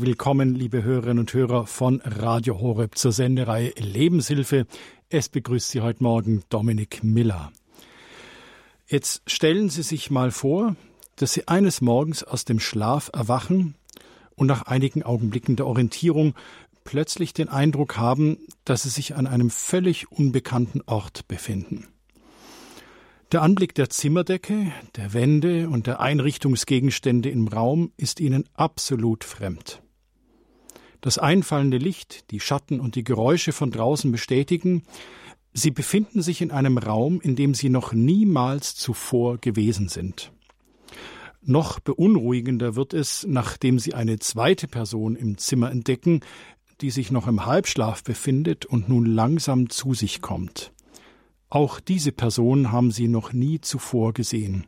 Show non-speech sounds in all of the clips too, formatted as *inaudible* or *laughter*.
willkommen, liebe Hörerinnen und Hörer von Radio Horeb zur Sendereihe Lebenshilfe. Es begrüßt Sie heute Morgen Dominik Miller. Jetzt stellen Sie sich mal vor, dass Sie eines Morgens aus dem Schlaf erwachen und nach einigen Augenblicken der Orientierung plötzlich den Eindruck haben, dass Sie sich an einem völlig unbekannten Ort befinden. Der Anblick der Zimmerdecke, der Wände und der Einrichtungsgegenstände im Raum ist Ihnen absolut fremd. Das einfallende Licht, die Schatten und die Geräusche von draußen bestätigen, Sie befinden sich in einem Raum, in dem Sie noch niemals zuvor gewesen sind. Noch beunruhigender wird es, nachdem Sie eine zweite Person im Zimmer entdecken, die sich noch im Halbschlaf befindet und nun langsam zu sich kommt. Auch diese Person haben sie noch nie zuvor gesehen.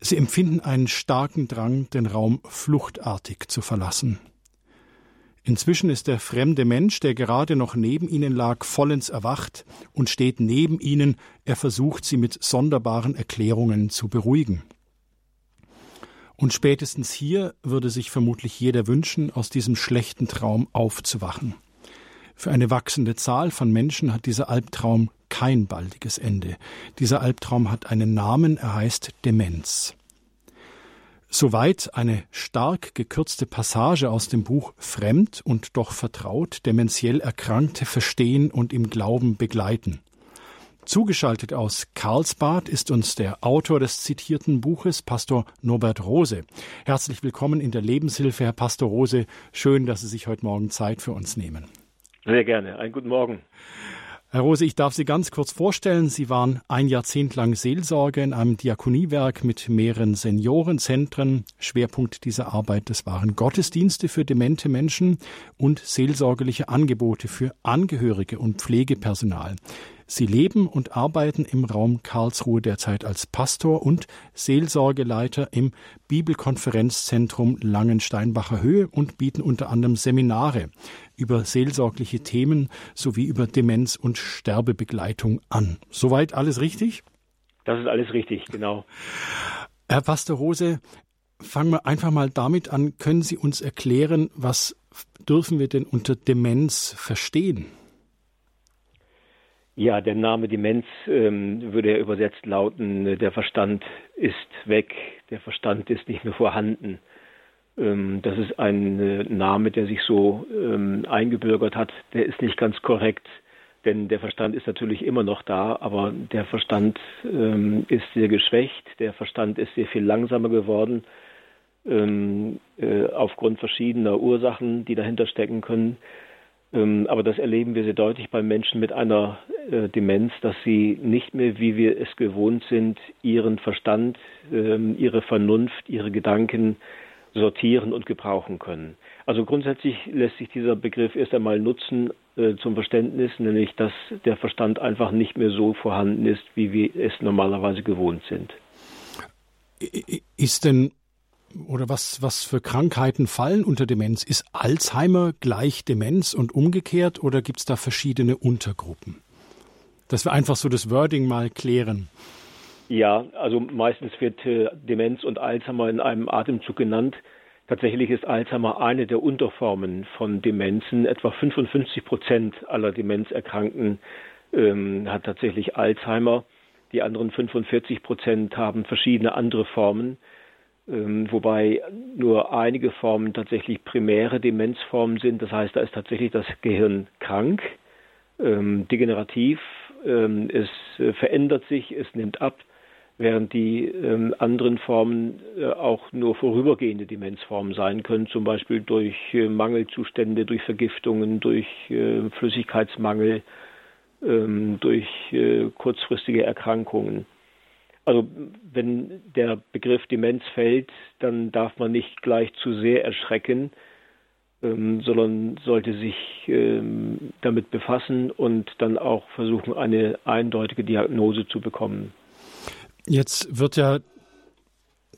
Sie empfinden einen starken Drang, den Raum fluchtartig zu verlassen. Inzwischen ist der fremde Mensch, der gerade noch neben ihnen lag, vollends erwacht und steht neben ihnen, er versucht sie mit sonderbaren Erklärungen zu beruhigen. Und spätestens hier würde sich vermutlich jeder wünschen, aus diesem schlechten Traum aufzuwachen. Für eine wachsende Zahl von Menschen hat dieser Albtraum kein baldiges Ende. Dieser Albtraum hat einen Namen, er heißt Demenz. Soweit eine stark gekürzte Passage aus dem Buch Fremd und doch vertraut, dementiell Erkrankte verstehen und im Glauben begleiten. Zugeschaltet aus Karlsbad ist uns der Autor des zitierten Buches, Pastor Norbert Rose. Herzlich willkommen in der Lebenshilfe, Herr Pastor Rose. Schön, dass Sie sich heute Morgen Zeit für uns nehmen. Sehr gerne. Einen guten Morgen. Herr Rose, ich darf Sie ganz kurz vorstellen. Sie waren ein Jahrzehnt lang Seelsorge in einem Diakoniewerk mit mehreren Seniorenzentren. Schwerpunkt dieser Arbeit, das waren Gottesdienste für demente Menschen und seelsorgerliche Angebote für Angehörige und Pflegepersonal. Sie leben und arbeiten im Raum Karlsruhe derzeit als Pastor und Seelsorgeleiter im Bibelkonferenzzentrum Langensteinbacher Höhe und bieten unter anderem Seminare über seelsorgliche Themen sowie über Demenz- und Sterbebegleitung an. Soweit alles richtig? Das ist alles richtig, genau. Herr Pastor Rose, fangen wir einfach mal damit an. Können Sie uns erklären, was dürfen wir denn unter Demenz verstehen? Ja, der Name Demenz ähm, würde ja übersetzt lauten, äh, der Verstand ist weg, der Verstand ist nicht mehr vorhanden. Ähm, das ist ein äh, Name, der sich so ähm, eingebürgert hat. Der ist nicht ganz korrekt, denn der Verstand ist natürlich immer noch da, aber der Verstand ähm, ist sehr geschwächt, der Verstand ist sehr viel langsamer geworden, äh, aufgrund verschiedener Ursachen, die dahinter stecken können. Aber das erleben wir sehr deutlich bei Menschen mit einer äh, Demenz, dass sie nicht mehr, wie wir es gewohnt sind, ihren Verstand, ihre Vernunft, ihre Gedanken sortieren und gebrauchen können. Also grundsätzlich lässt sich dieser Begriff erst einmal nutzen äh, zum Verständnis, nämlich dass der Verstand einfach nicht mehr so vorhanden ist, wie wir es normalerweise gewohnt sind. Ist denn oder was, was für Krankheiten fallen unter Demenz? Ist Alzheimer gleich Demenz und umgekehrt oder gibt es da verschiedene Untergruppen? Dass wir einfach so das Wording mal klären. Ja, also meistens wird äh, Demenz und Alzheimer in einem Atemzug genannt. Tatsächlich ist Alzheimer eine der Unterformen von Demenzen. Etwa 55 Prozent aller Demenzerkrankten ähm, hat tatsächlich Alzheimer. Die anderen 45 Prozent haben verschiedene andere Formen. Ähm, wobei nur einige Formen tatsächlich primäre Demenzformen sind. Das heißt, da ist tatsächlich das Gehirn krank, ähm, degenerativ, ähm, es äh, verändert sich, es nimmt ab, während die ähm, anderen Formen äh, auch nur vorübergehende Demenzformen sein können, zum Beispiel durch äh, Mangelzustände, durch Vergiftungen, durch äh, Flüssigkeitsmangel, ähm, durch äh, kurzfristige Erkrankungen. Also wenn der Begriff Demenz fällt, dann darf man nicht gleich zu sehr erschrecken, ähm, sondern sollte sich ähm, damit befassen und dann auch versuchen, eine eindeutige Diagnose zu bekommen. Jetzt wird ja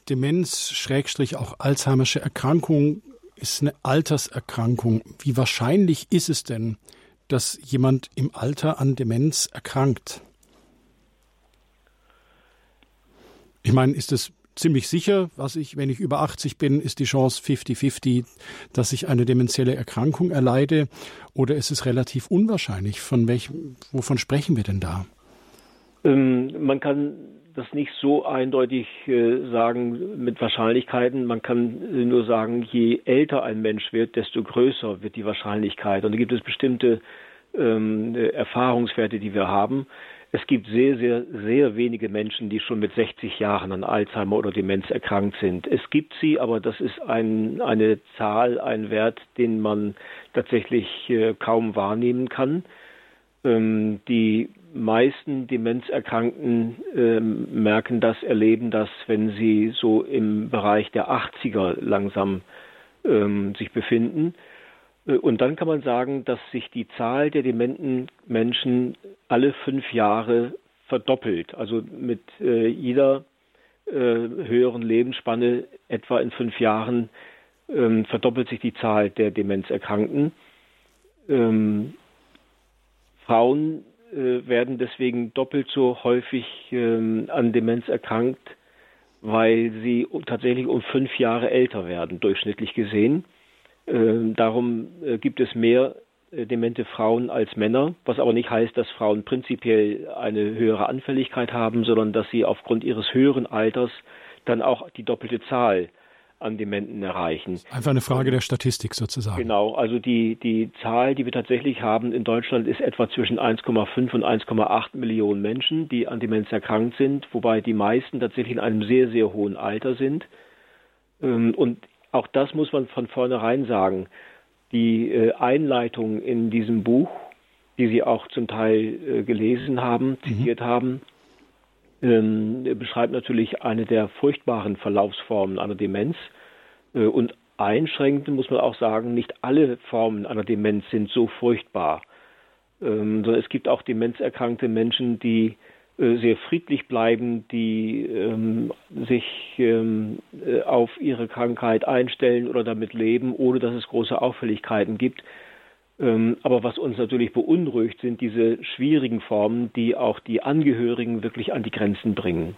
Demenz, Schrägstrich auch Alzheimersche Erkrankung, ist eine Alterserkrankung. Wie wahrscheinlich ist es denn, dass jemand im Alter an Demenz erkrankt? Ich meine, ist es ziemlich sicher, was ich, wenn ich über 80 bin, ist die Chance 50-50, dass ich eine dementielle Erkrankung erleide? Oder ist es relativ unwahrscheinlich? Von welchem, wovon sprechen wir denn da? Ähm, man kann das nicht so eindeutig äh, sagen mit Wahrscheinlichkeiten. Man kann äh, nur sagen, je älter ein Mensch wird, desto größer wird die Wahrscheinlichkeit. Und da gibt es bestimmte ähm, Erfahrungswerte, die wir haben. Es gibt sehr, sehr, sehr wenige Menschen, die schon mit 60 Jahren an Alzheimer oder Demenz erkrankt sind. Es gibt sie, aber das ist ein, eine Zahl, ein Wert, den man tatsächlich äh, kaum wahrnehmen kann. Ähm, die meisten Demenzerkrankten äh, merken das, erleben das, wenn sie so im Bereich der 80er langsam ähm, sich befinden. Äh, und dann kann man sagen, dass sich die Zahl der dementen Menschen alle fünf Jahre verdoppelt. Also mit äh, jeder äh, höheren Lebensspanne, etwa in fünf Jahren, ähm, verdoppelt sich die Zahl der Demenzerkrankten. Ähm, Frauen werden deswegen doppelt so häufig ähm, an Demenz erkrankt, weil sie tatsächlich um fünf Jahre älter werden, durchschnittlich gesehen. Ähm, darum äh, gibt es mehr äh, demente Frauen als Männer, was aber nicht heißt, dass Frauen prinzipiell eine höhere Anfälligkeit haben, sondern dass sie aufgrund ihres höheren Alters dann auch die doppelte Zahl an Dementen erreichen. Einfach eine Frage der Statistik sozusagen. Genau, also die, die Zahl, die wir tatsächlich haben in Deutschland, ist etwa zwischen 1,5 und 1,8 Millionen Menschen, die an Demenz erkrankt sind, wobei die meisten tatsächlich in einem sehr, sehr hohen Alter sind. Ähm, und auch das muss man von vornherein sagen. Die äh, Einleitung in diesem Buch, die Sie auch zum Teil äh, gelesen haben, zitiert mhm. haben, ähm, beschreibt natürlich eine der furchtbaren Verlaufsformen einer Demenz. Äh, und einschränkend muss man auch sagen, nicht alle Formen einer Demenz sind so furchtbar, ähm, sondern es gibt auch demenzerkrankte Menschen, die äh, sehr friedlich bleiben, die ähm, sich ähm, äh, auf ihre Krankheit einstellen oder damit leben, ohne dass es große Auffälligkeiten gibt. Ähm, aber was uns natürlich beunruhigt, sind diese schwierigen Formen, die auch die Angehörigen wirklich an die Grenzen bringen.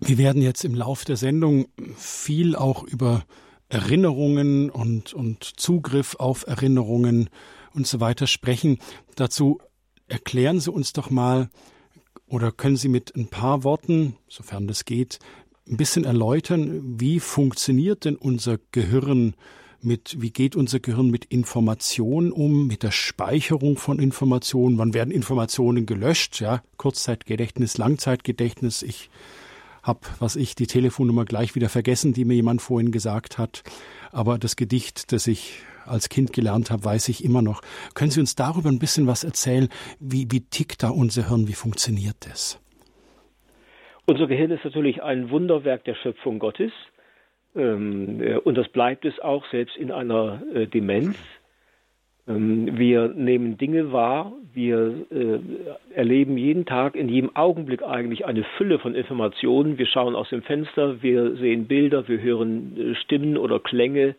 Wir werden jetzt im Lauf der Sendung viel auch über Erinnerungen und, und Zugriff auf Erinnerungen und so weiter sprechen. Dazu erklären Sie uns doch mal oder können Sie mit ein paar Worten, sofern das geht, ein bisschen erläutern, wie funktioniert denn unser Gehirn mit, wie geht unser Gehirn mit Informationen um, mit der Speicherung von Informationen, wann werden Informationen gelöscht, ja, Kurzzeitgedächtnis, Langzeitgedächtnis, ich habe, was ich, die Telefonnummer gleich wieder vergessen, die mir jemand vorhin gesagt hat, aber das Gedicht, das ich als Kind gelernt habe, weiß ich immer noch. Können Sie uns darüber ein bisschen was erzählen? Wie, wie tickt da unser Hirn? Wie funktioniert das? Unser Gehirn ist natürlich ein Wunderwerk der Schöpfung Gottes. Ähm, äh, und das bleibt es auch selbst in einer äh, Demenz. Ähm, wir nehmen Dinge wahr, wir äh, erleben jeden Tag, in jedem Augenblick eigentlich eine Fülle von Informationen. Wir schauen aus dem Fenster, wir sehen Bilder, wir hören Stimmen oder Klänge.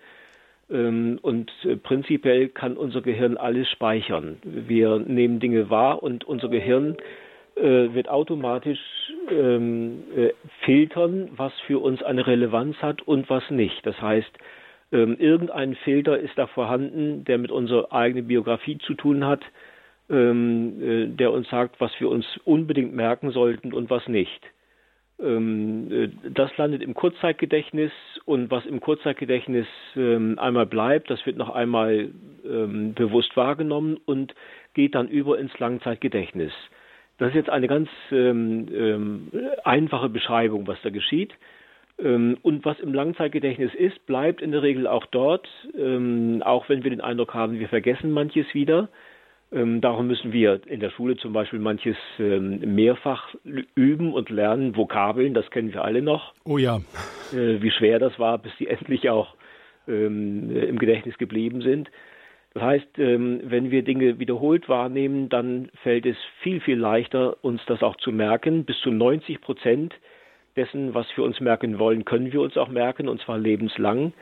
Ähm, und prinzipiell kann unser Gehirn alles speichern. Wir nehmen Dinge wahr und unser Gehirn äh, wird automatisch ähm, äh, filtern, was für uns eine Relevanz hat und was nicht. Das heißt, ähm, irgendein Filter ist da vorhanden, der mit unserer eigenen Biografie zu tun hat, ähm, äh, der uns sagt, was wir uns unbedingt merken sollten und was nicht. Ähm, äh, das landet im Kurzzeitgedächtnis und was im Kurzzeitgedächtnis ähm, einmal bleibt, das wird noch einmal ähm, bewusst wahrgenommen und geht dann über ins Langzeitgedächtnis. Das ist jetzt eine ganz ähm, ähm, einfache Beschreibung, was da geschieht. Ähm, und was im Langzeitgedächtnis ist, bleibt in der Regel auch dort, ähm, auch wenn wir den Eindruck haben, wir vergessen manches wieder. Ähm, darum müssen wir in der Schule zum Beispiel manches ähm, mehrfach üben und lernen. Vokabeln, das kennen wir alle noch. Oh ja. Äh, wie schwer das war, bis die *laughs* endlich auch im Gedächtnis geblieben sind. Das heißt, ähm, wenn wir Dinge wiederholt wahrnehmen, dann fällt es viel, viel leichter, uns das auch zu merken. Bis zu 90 Prozent dessen, was wir uns merken wollen, können wir uns auch merken, und zwar lebenslang.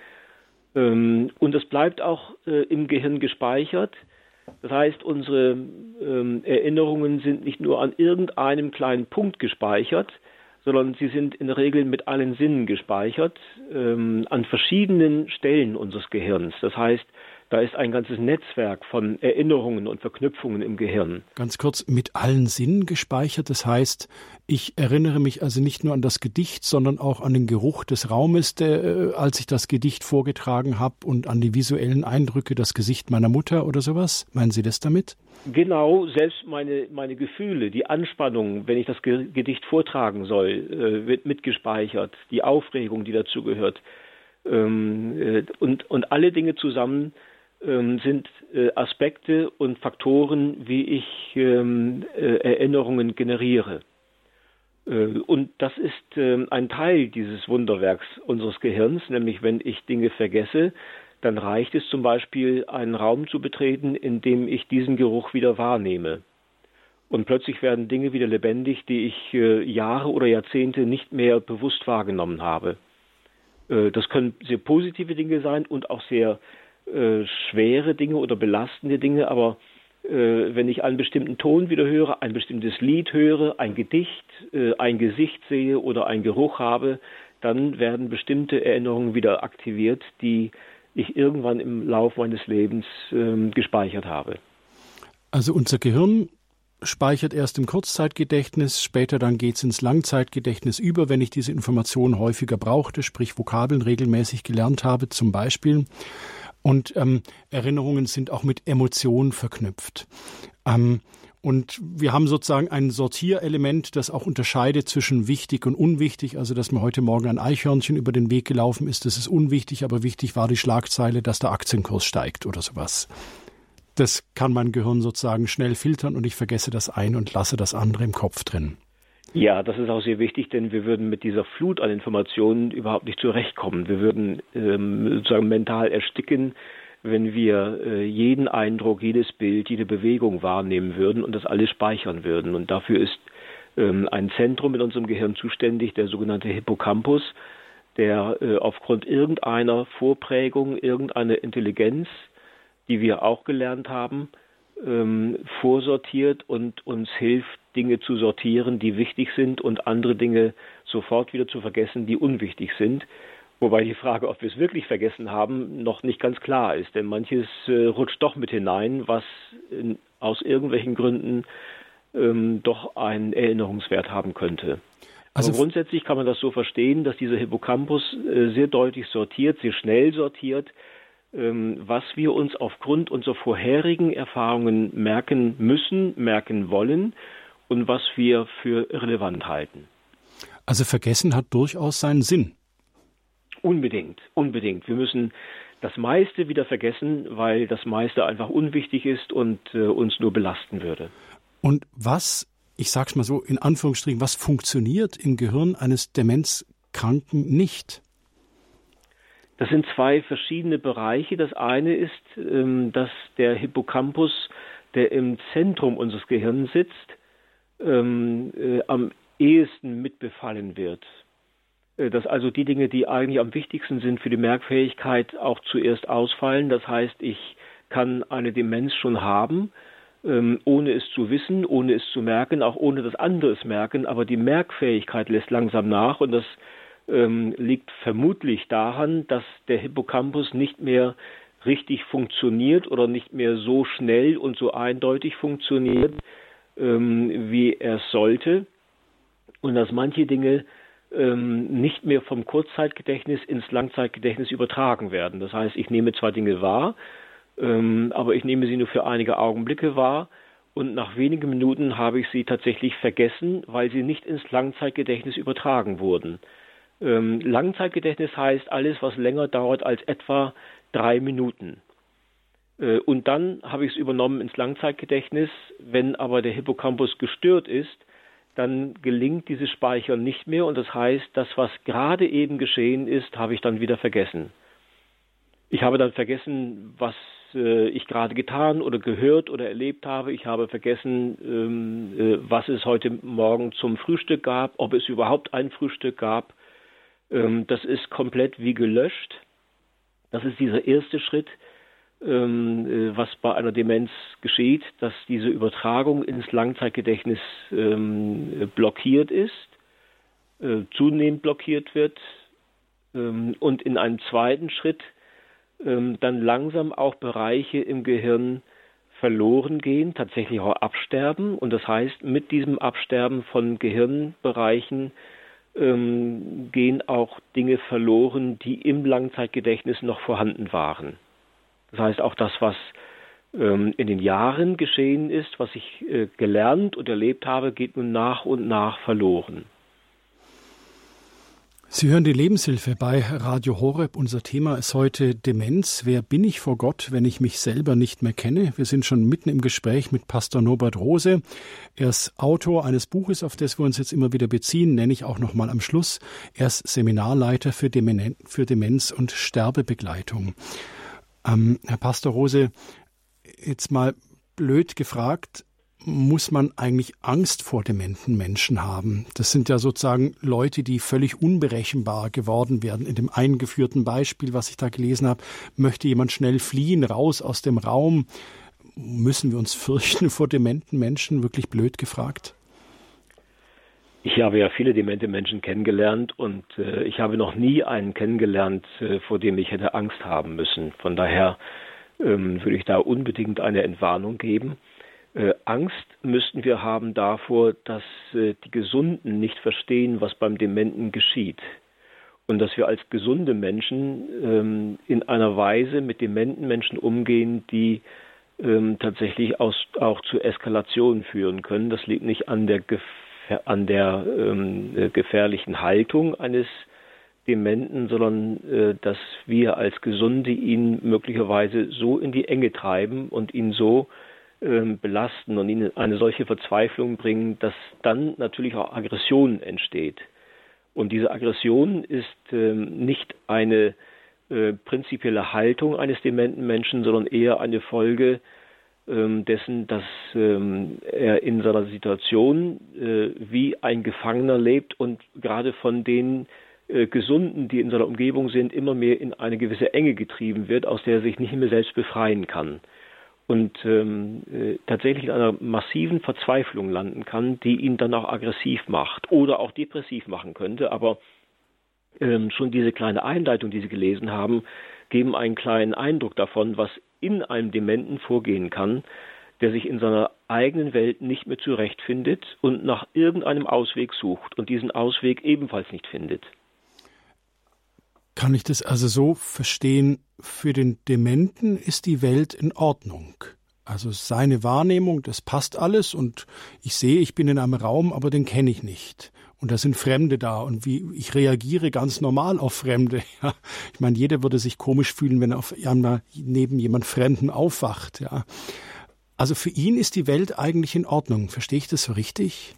Ähm, und es bleibt auch äh, im Gehirn gespeichert. Das heißt, unsere ähm, Erinnerungen sind nicht nur an irgendeinem kleinen Punkt gespeichert, sondern sie sind in der Regel mit allen Sinnen gespeichert an verschiedenen Stellen unseres Gehirns. Das heißt, da ist ein ganzes Netzwerk von Erinnerungen und Verknüpfungen im Gehirn. Ganz kurz, mit allen Sinnen gespeichert. Das heißt, ich erinnere mich also nicht nur an das Gedicht, sondern auch an den Geruch des Raumes, der, äh, als ich das Gedicht vorgetragen habe und an die visuellen Eindrücke, das Gesicht meiner Mutter oder sowas. Meinen Sie das damit? Genau, selbst meine, meine Gefühle, die Anspannung, wenn ich das Gedicht vortragen soll, äh, wird mitgespeichert, die Aufregung, die dazugehört. Ähm, äh, und, und alle Dinge zusammen sind äh, Aspekte und Faktoren, wie ich ähm, äh, Erinnerungen generiere. Äh, und das ist ähm, ein Teil dieses Wunderwerks unseres Gehirns, nämlich wenn ich Dinge vergesse, dann reicht es zum Beispiel, einen Raum zu betreten, in dem ich diesen Geruch wieder wahrnehme. Und plötzlich werden Dinge wieder lebendig, die ich Jahre oder Jahrzehnte nicht mehr bewusst wahrgenommen habe. Das können sehr positive Dinge sein und auch sehr äh, schwere Dinge oder belastende Dinge, aber äh, wenn ich einen bestimmten Ton wieder höre, ein bestimmtes Lied höre, ein Gedicht, äh, ein Gesicht sehe oder einen Geruch habe, dann werden bestimmte Erinnerungen wieder aktiviert, die ich irgendwann im Laufe meines Lebens ähm, gespeichert habe. Also unser Gehirn speichert erst im Kurzzeitgedächtnis, später dann geht es ins Langzeitgedächtnis über, wenn ich diese Informationen häufiger brauchte, sprich Vokabeln regelmäßig gelernt habe zum Beispiel. Und ähm, Erinnerungen sind auch mit Emotionen verknüpft. Ähm, und wir haben sozusagen ein Sortierelement, das auch unterscheidet zwischen wichtig und unwichtig. Also, dass mir heute Morgen ein Eichhörnchen über den Weg gelaufen ist, das ist unwichtig, aber wichtig war die Schlagzeile, dass der Aktienkurs steigt oder sowas. Das kann mein Gehirn sozusagen schnell filtern und ich vergesse das eine und lasse das andere im Kopf drin. Ja, das ist auch sehr wichtig, denn wir würden mit dieser Flut an Informationen überhaupt nicht zurechtkommen. Wir würden ähm, sozusagen mental ersticken, wenn wir äh, jeden Eindruck, jedes Bild, jede Bewegung wahrnehmen würden und das alles speichern würden. Und dafür ist ähm, ein Zentrum in unserem Gehirn zuständig, der sogenannte Hippocampus, der äh, aufgrund irgendeiner Vorprägung, irgendeiner Intelligenz, die wir auch gelernt haben, ähm, vorsortiert und uns hilft, Dinge zu sortieren, die wichtig sind und andere Dinge sofort wieder zu vergessen, die unwichtig sind. Wobei die Frage, ob wir es wirklich vergessen haben, noch nicht ganz klar ist. Denn manches äh, rutscht doch mit hinein, was in, aus irgendwelchen Gründen ähm, doch einen Erinnerungswert haben könnte. Also Aber grundsätzlich kann man das so verstehen, dass dieser Hippocampus äh, sehr deutlich sortiert, sehr schnell sortiert, was wir uns aufgrund unserer vorherigen Erfahrungen merken müssen, merken wollen und was wir für relevant halten. Also Vergessen hat durchaus seinen Sinn. Unbedingt, unbedingt. Wir müssen das meiste wieder vergessen, weil das meiste einfach unwichtig ist und äh, uns nur belasten würde. Und was, ich sag's mal so in Anführungsstrichen, was funktioniert im Gehirn eines Demenzkranken nicht? Das sind zwei verschiedene Bereiche. Das eine ist, ähm, dass der Hippocampus, der im Zentrum unseres Gehirns sitzt, ähm, äh, am ehesten mitbefallen wird. Äh, dass also die Dinge, die eigentlich am wichtigsten sind für die Merkfähigkeit, auch zuerst ausfallen. Das heißt, ich kann eine Demenz schon haben, ähm, ohne es zu wissen, ohne es zu merken, auch ohne dass andere es merken, aber die Merkfähigkeit lässt langsam nach und das ähm, liegt vermutlich daran, dass der Hippocampus nicht mehr richtig funktioniert oder nicht mehr so schnell und so eindeutig funktioniert, ähm, wie er sollte und dass manche Dinge ähm, nicht mehr vom Kurzzeitgedächtnis ins Langzeitgedächtnis übertragen werden. Das heißt, ich nehme zwar Dinge wahr, ähm, aber ich nehme sie nur für einige Augenblicke wahr und nach wenigen Minuten habe ich sie tatsächlich vergessen, weil sie nicht ins Langzeitgedächtnis übertragen wurden. Ähm, Langzeitgedächtnis heißt alles, was länger dauert als etwa drei Minuten. Äh, und dann habe ich es übernommen ins Langzeitgedächtnis. Wenn aber der Hippocampus gestört ist, dann gelingt dieses Speichern nicht mehr und das heißt, das, was gerade eben geschehen ist, habe ich dann wieder vergessen. Ich habe dann vergessen, was äh, ich gerade getan oder gehört oder erlebt habe. Ich habe vergessen, ähm, äh, was es heute Morgen zum Frühstück gab, ob es überhaupt ein Frühstück gab. Ähm, das ist komplett wie gelöscht. Das ist dieser erste Schritt. Ähm, äh, was bei einer Demenz geschieht, dass diese Übertragung ins Langzeitgedächtnis ähm, blockiert ist. äh, zunehmend blockiert wird ähm, und in einem zweiten Schritt ähm, dann langsam auch Bereiche im Gehirn verloren gehen, tatsächlich auch absterben. Und das heißt, mit diesem Absterben von Gehirnbereichen ähm, gehen auch Dinge verloren, die im Langzeitgedächtnis noch vorhanden waren. Das heißt, auch das, was ähm, in den Jahren geschehen ist, was ich äh, gelernt und erlebt habe, geht nun nach und nach verloren. Sie hören die Lebenshilfe bei Radio Horeb. Unser Thema ist heute Demenz. Wer bin ich vor Gott, wenn ich mich selber nicht mehr kenne? Wir sind schon mitten im Gespräch mit Pastor Norbert Rose. Er ist Autor eines Buches, auf das wir uns jetzt immer wieder beziehen, nenne ich auch noch mal am Schluss. Er ist Seminarleiter für, Demen für Demenz und Sterbebegleitung. Ähm, Herr Pastor Rose, jetzt mal blöd gefragt, muss man eigentlich Angst vor dementen Menschen haben? Das sind ja sozusagen Leute, die völlig unberechenbar geworden werden. In dem eingeführten Beispiel, was ich da gelesen habe, möchte jemand schnell fliehen, raus aus dem Raum. Müssen wir uns *laughs* fürchten vor dementen Menschen? Wirklich blöd gefragt. Ich habe ja viele demente Menschen kennengelernt und äh, ich habe noch nie einen kennengelernt, äh, vor dem ich hätte Angst haben müssen. Von daher ähm, würde ich da unbedingt eine Entwarnung geben. Äh, Angst müssten wir haben davor, dass äh, die Gesunden nicht verstehen, was beim Dementen geschieht. Und dass wir als gesunde Menschen ähm, in einer Weise mit dementen Menschen umgehen, die ähm, tatsächlich aus, auch zu Eskalationen führen können. Das liegt nicht an der, an der ähm, äh, gefährlichen Haltung eines Dementen, sondern äh, dass wir als Gesunde ihn möglicherweise so in die Enge treiben und ihn so ähm, belasten und ihn in eine solche Verzweiflung bringen, dass dann natürlich auch Aggression entsteht. Und diese Aggression ist ähm, nicht eine äh, prinzipielle Haltung eines dementen Menschen, sondern eher eine Folge ähm, dessen, dass ähm, er in seiner Situation äh, wie ein Gefangener lebt und gerade von den äh, Gesunden, die in seiner Umgebung sind, immer mehr in eine gewisse Enge getrieben wird, aus der er sich nicht mehr selbst befreien kann und ähm, äh, tatsächlich in einer massiven Verzweiflung landen kann, die ihn dann auch aggressiv macht oder auch depressiv machen könnte. Aber ähm, schon diese kleine Einleitung, die Sie gelesen haben, geben einen kleinen Eindruck davon, was in einem Dementen vorgehen kann, der sich in seiner eigenen Welt nicht mehr zurechtfindet und nach irgendeinem Ausweg sucht und diesen Ausweg ebenfalls nicht findet. Kann ich das also so verstehen, für den Dementen ist die Welt in Ordnung. Also seine Wahrnehmung, das passt alles und ich sehe, ich bin in einem Raum, aber den kenne ich nicht. Und da sind Fremde da und wie ich reagiere ganz normal auf Fremde. *laughs* Ja, ich meine, jeder würde sich komisch fühlen, wenn er auf einmal neben jemand Fremden aufwacht. Ja, also für ihn ist die Welt eigentlich in Ordnung. Verstehe ich das so richtig?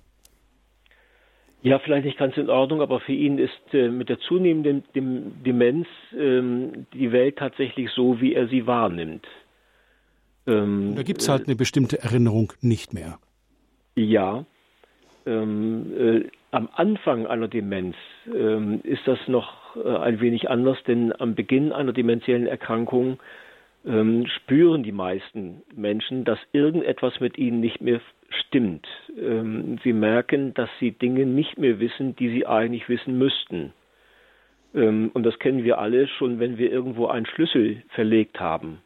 Ja, vielleicht nicht ganz in Ordnung, aber für ihn ist äh, mit der zunehmenden Dem Demenz ähm, die Welt tatsächlich so, wie er sie wahrnimmt. Ähm, da gibt es halt eine bestimmte Erinnerung nicht mehr. Ja. Ähm, äh, am Anfang einer Demenz ähm, ist das noch äh, ein wenig anders, denn am Beginn einer dementiellen Erkrankung ähm, spüren die meisten Menschen, dass irgendetwas mit ihnen nicht mehr stimmt. Ähm, sie merken, dass sie Dinge nicht mehr wissen, die sie eigentlich wissen müssten. Ähm, und das kennen wir alle schon, wenn wir irgendwo einen Schlüssel verlegt haben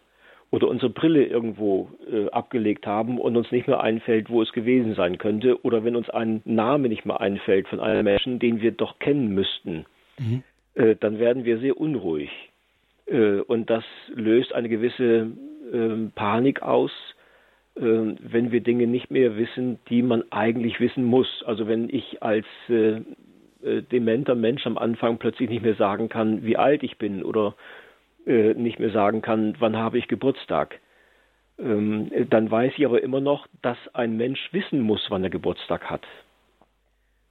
oder unsere Brille irgendwo äh, abgelegt haben und uns nicht mehr einfällt, wo es gewesen sein könnte, oder wenn uns ein Name nicht mehr einfällt von einem Menschen, den wir doch kennen müssten, mhm. äh, dann werden wir sehr unruhig. Äh, und das löst eine gewisse ähm, Panik aus, äh, wenn wir Dinge nicht mehr wissen, die man eigentlich wissen muss. Also wenn ich als äh, äh, dementer Mensch am Anfang plötzlich nicht mehr sagen kann, wie alt ich bin oder nicht mehr sagen kann, wann habe ich Geburtstag. Ähm, dann weiß ich aber immer noch, dass ein Mensch wissen muss, wann er Geburtstag hat.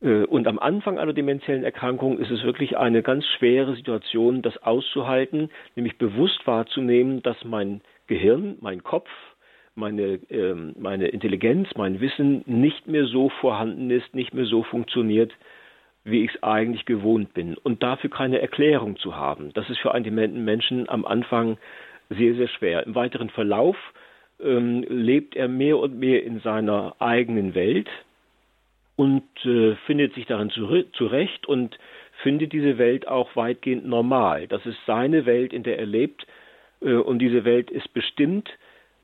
Äh, und am Anfang einer dementiellen Erkrankung ist es wirklich eine ganz schwere Situation, das auszuhalten, nämlich bewusst wahrzunehmen, dass mein Gehirn, mein Kopf, meine, ähm, meine Intelligenz, mein Wissen nicht mehr so vorhanden ist, nicht mehr so funktioniert, wie ich es eigentlich gewohnt bin. Und dafür keine Erklärung zu haben, das ist für einen dementen Menschen am Anfang sehr, sehr schwer. Im weiteren Verlauf ähm, lebt er mehr und mehr in seiner eigenen Welt und äh, findet sich darin zurecht und findet diese Welt auch weitgehend normal. Das ist seine Welt, in der er lebt äh, und diese Welt ist bestimmt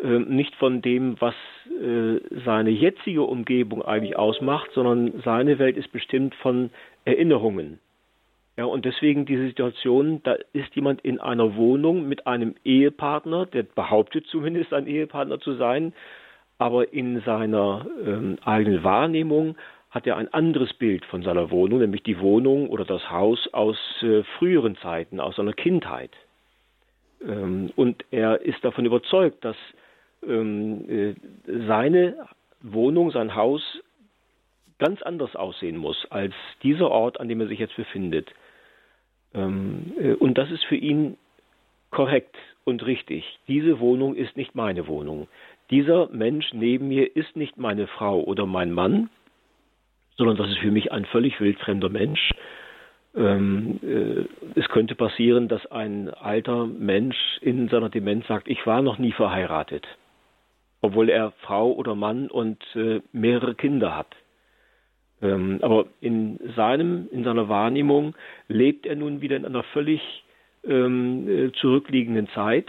äh, nicht von dem, was äh, seine jetzige Umgebung eigentlich ausmacht, sondern seine Welt ist bestimmt von Erinnerungen. Ja, und deswegen diese Situation, da ist jemand in einer Wohnung mit einem Ehepartner, der behauptet zumindest ein Ehepartner zu sein, aber in seiner ähm, eigenen Wahrnehmung hat er ein anderes Bild von seiner Wohnung, nämlich die Wohnung oder das Haus aus äh, früheren Zeiten, aus seiner Kindheit. Ähm, und er ist davon überzeugt, dass ähm, äh, seine Wohnung, sein Haus ganz anders aussehen muss als dieser Ort, an dem er sich jetzt befindet. Ähm, äh, und das ist für ihn korrekt und richtig. Diese Wohnung ist nicht meine Wohnung. Dieser Mensch neben mir ist nicht meine Frau oder mein Mann, sondern das ist für mich ein völlig wildfremder Mensch. Ähm, äh, es könnte passieren, dass ein alter Mensch in seiner Demenz sagt, ich war noch nie verheiratet, obwohl er Frau oder Mann und äh, mehrere Kinder hat. Ähm, aber in seinem, in seiner Wahrnehmung lebt er nun wieder in einer völlig ähm, äh, zurückliegenden Zeit.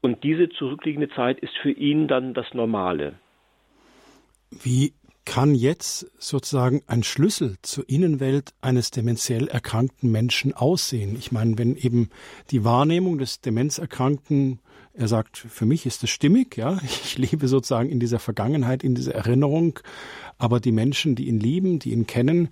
Und diese zurückliegende Zeit ist für ihn dann das Normale. Wie kann jetzt sozusagen ein Schlüssel zur Innenwelt eines dementiell erkrankten Menschen aussehen? Ich meine, wenn eben die Wahrnehmung des Demenzerkrankten, er sagt, für mich ist es stimmig, ja, *laughs* ich lebe sozusagen in dieser Vergangenheit, in dieser Erinnerung, aber die Menschen, die ihn lieben, die ihn kennen,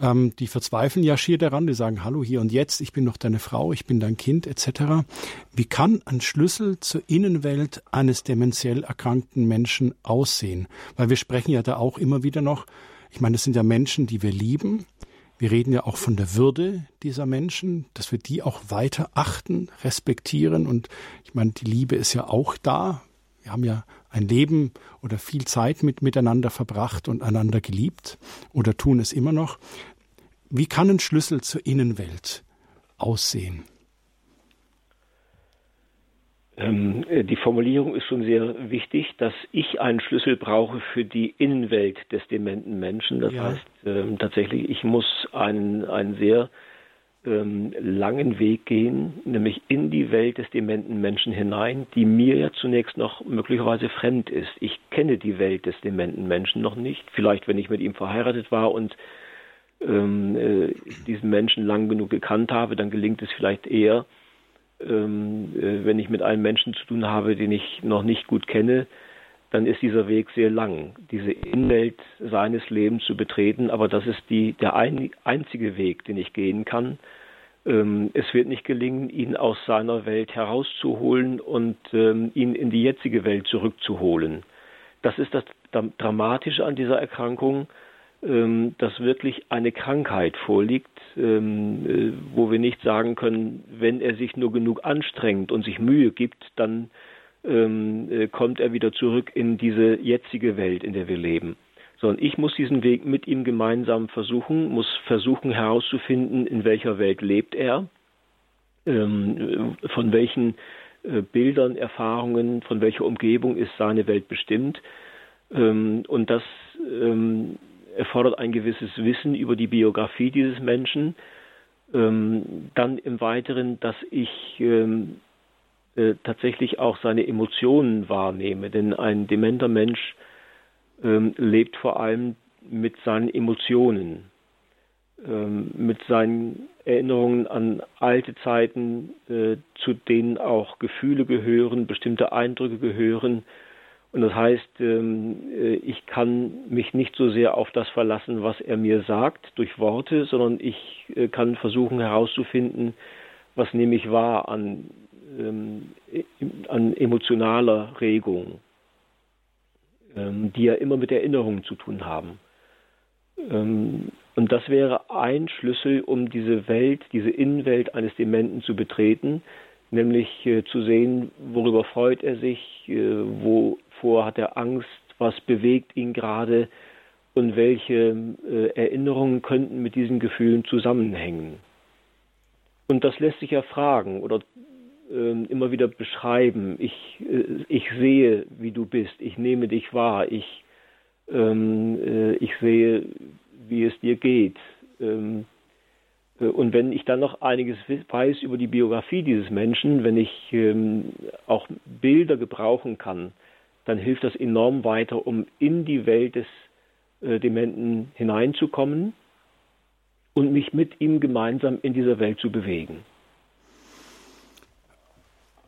ähm, die verzweifeln ja schier daran, die sagen, hallo hier und jetzt, ich bin noch deine Frau, ich bin dein Kind etc. Wie kann ein Schlüssel zur Innenwelt eines dementiell erkrankten Menschen aussehen? Weil wir sprechen ja da auch immer wieder noch, ich meine, das sind ja Menschen, die wir lieben. Wir reden ja auch von der Würde dieser Menschen, dass wir die auch weiter achten, respektieren. Und ich meine, die Liebe ist ja auch da. Wir haben ja ein Leben oder viel Zeit mit miteinander verbracht und einander geliebt oder tun es immer noch. Wie kann ein Schlüssel zur Innenwelt aussehen? Ähm, äh, die Formulierung ist schon sehr wichtig, dass ich einen Schlüssel brauche für die Innenwelt des dementen Menschen. Das ja. heißt ähm, tatsächlich, ich muss einen, einen sehr ähm, langen Weg gehen, nämlich in die Welt des dementen Menschen hinein, die mir ja zunächst noch möglicherweise fremd ist. Ich kenne die Welt des dementen Menschen noch nicht. Vielleicht, wenn ich mit ihm verheiratet war und ähm, äh, diesen Menschen lang genug gekannt habe, dann gelingt es vielleicht eher, ähm, äh, wenn ich mit einem Menschen zu tun habe, den ich noch nicht gut kenne, dann ist dieser Weg sehr lang, diese Innenwelt seines Lebens zu betreten. Aber das ist die, der ein, einzige Weg, den ich gehen kann. Ähm, es wird nicht gelingen, ihn aus seiner Welt herauszuholen und ähm, ihn in die jetzige Welt zurückzuholen. Das ist das Dramatische an dieser Erkrankung, ähm, dass wirklich eine Krankheit vorliegt, äh, wo wir nicht sagen können, wenn er sich nur genug anstrengt und sich Mühe gibt, dann äh, kommt er wieder zurück in diese jetzige Welt, in der wir leben. Sondern ich muss diesen Weg mit ihm gemeinsam versuchen, muss versuchen herauszufinden, in welcher Welt lebt er, ähm, von welchen äh, Bildern, Erfahrungen, von welcher Umgebung ist seine Welt bestimmt. Ähm, und das ähm, erfordert ein gewisses Wissen über die Biografie dieses Menschen. Dann im Weiteren, dass ich äh, tatsächlich auch seine Emotionen wahrnehme. Denn ein dementer Mensch ähm, lebt vor allem mit seinen Emotionen, ähm, mit seinen Erinnerungen an alte Zeiten, äh, zu denen auch Gefühle gehören, bestimmte Eindrücke gehören. Und das heißt, ähm, äh, ich kann mich nicht so sehr auf das verlassen, was er mir sagt durch Worte, sondern ich äh, kann versuchen herauszufinden, was nehme ich wahr an ähm, an emotionaler Regung, die ja immer mit Erinnerungen zu tun haben. Ähm, und das wäre ein Schlüssel, um diese Welt, diese Innenwelt eines Dementen zu betreten, nämlich äh, zu sehen, worüber freut er sich, äh, wovor hat er Angst, was bewegt ihn gerade und welche äh, Erinnerungen könnten mit diesen Gefühlen zusammenhängen. Und das lässt sich ja fragen oder ähm, immer wieder beschreiben. Ich, äh, ich sehe, wie du bist. Ich nehme dich wahr. Ich ähm, äh, ich sehe, wie es dir geht. Ähm, äh, und wenn ich dann noch einiges weiß über die Biografie dieses Menschen, wenn ich ähm, auch Bilder gebrauchen kann, dann hilft das enorm weiter, um in die Welt des Dementen hineinzukommen und mich mit ihm gemeinsam in dieser Welt zu bewegen.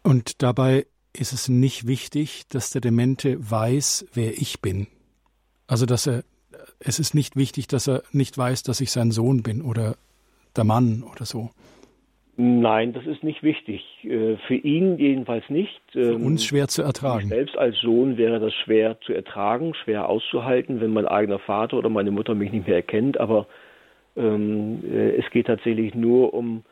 Und dabei ist es nicht wichtig, dass der Demente weiß, wer ich bin. Also dass er es ist nicht wichtig, dass er nicht weiß, dass ich sein Sohn bin oder der Mann oder so. Nein, das ist nicht wichtig. Äh, für ihn jedenfalls nicht. Für ähm, uns schwer zu ertragen. Selbst als Sohn wäre das schwer zu ertragen, schwer auszuhalten, wenn mein eigener Vater oder meine Mutter mich nicht mehr erkennt. Aber ähm, äh, es geht tatsächlich nur um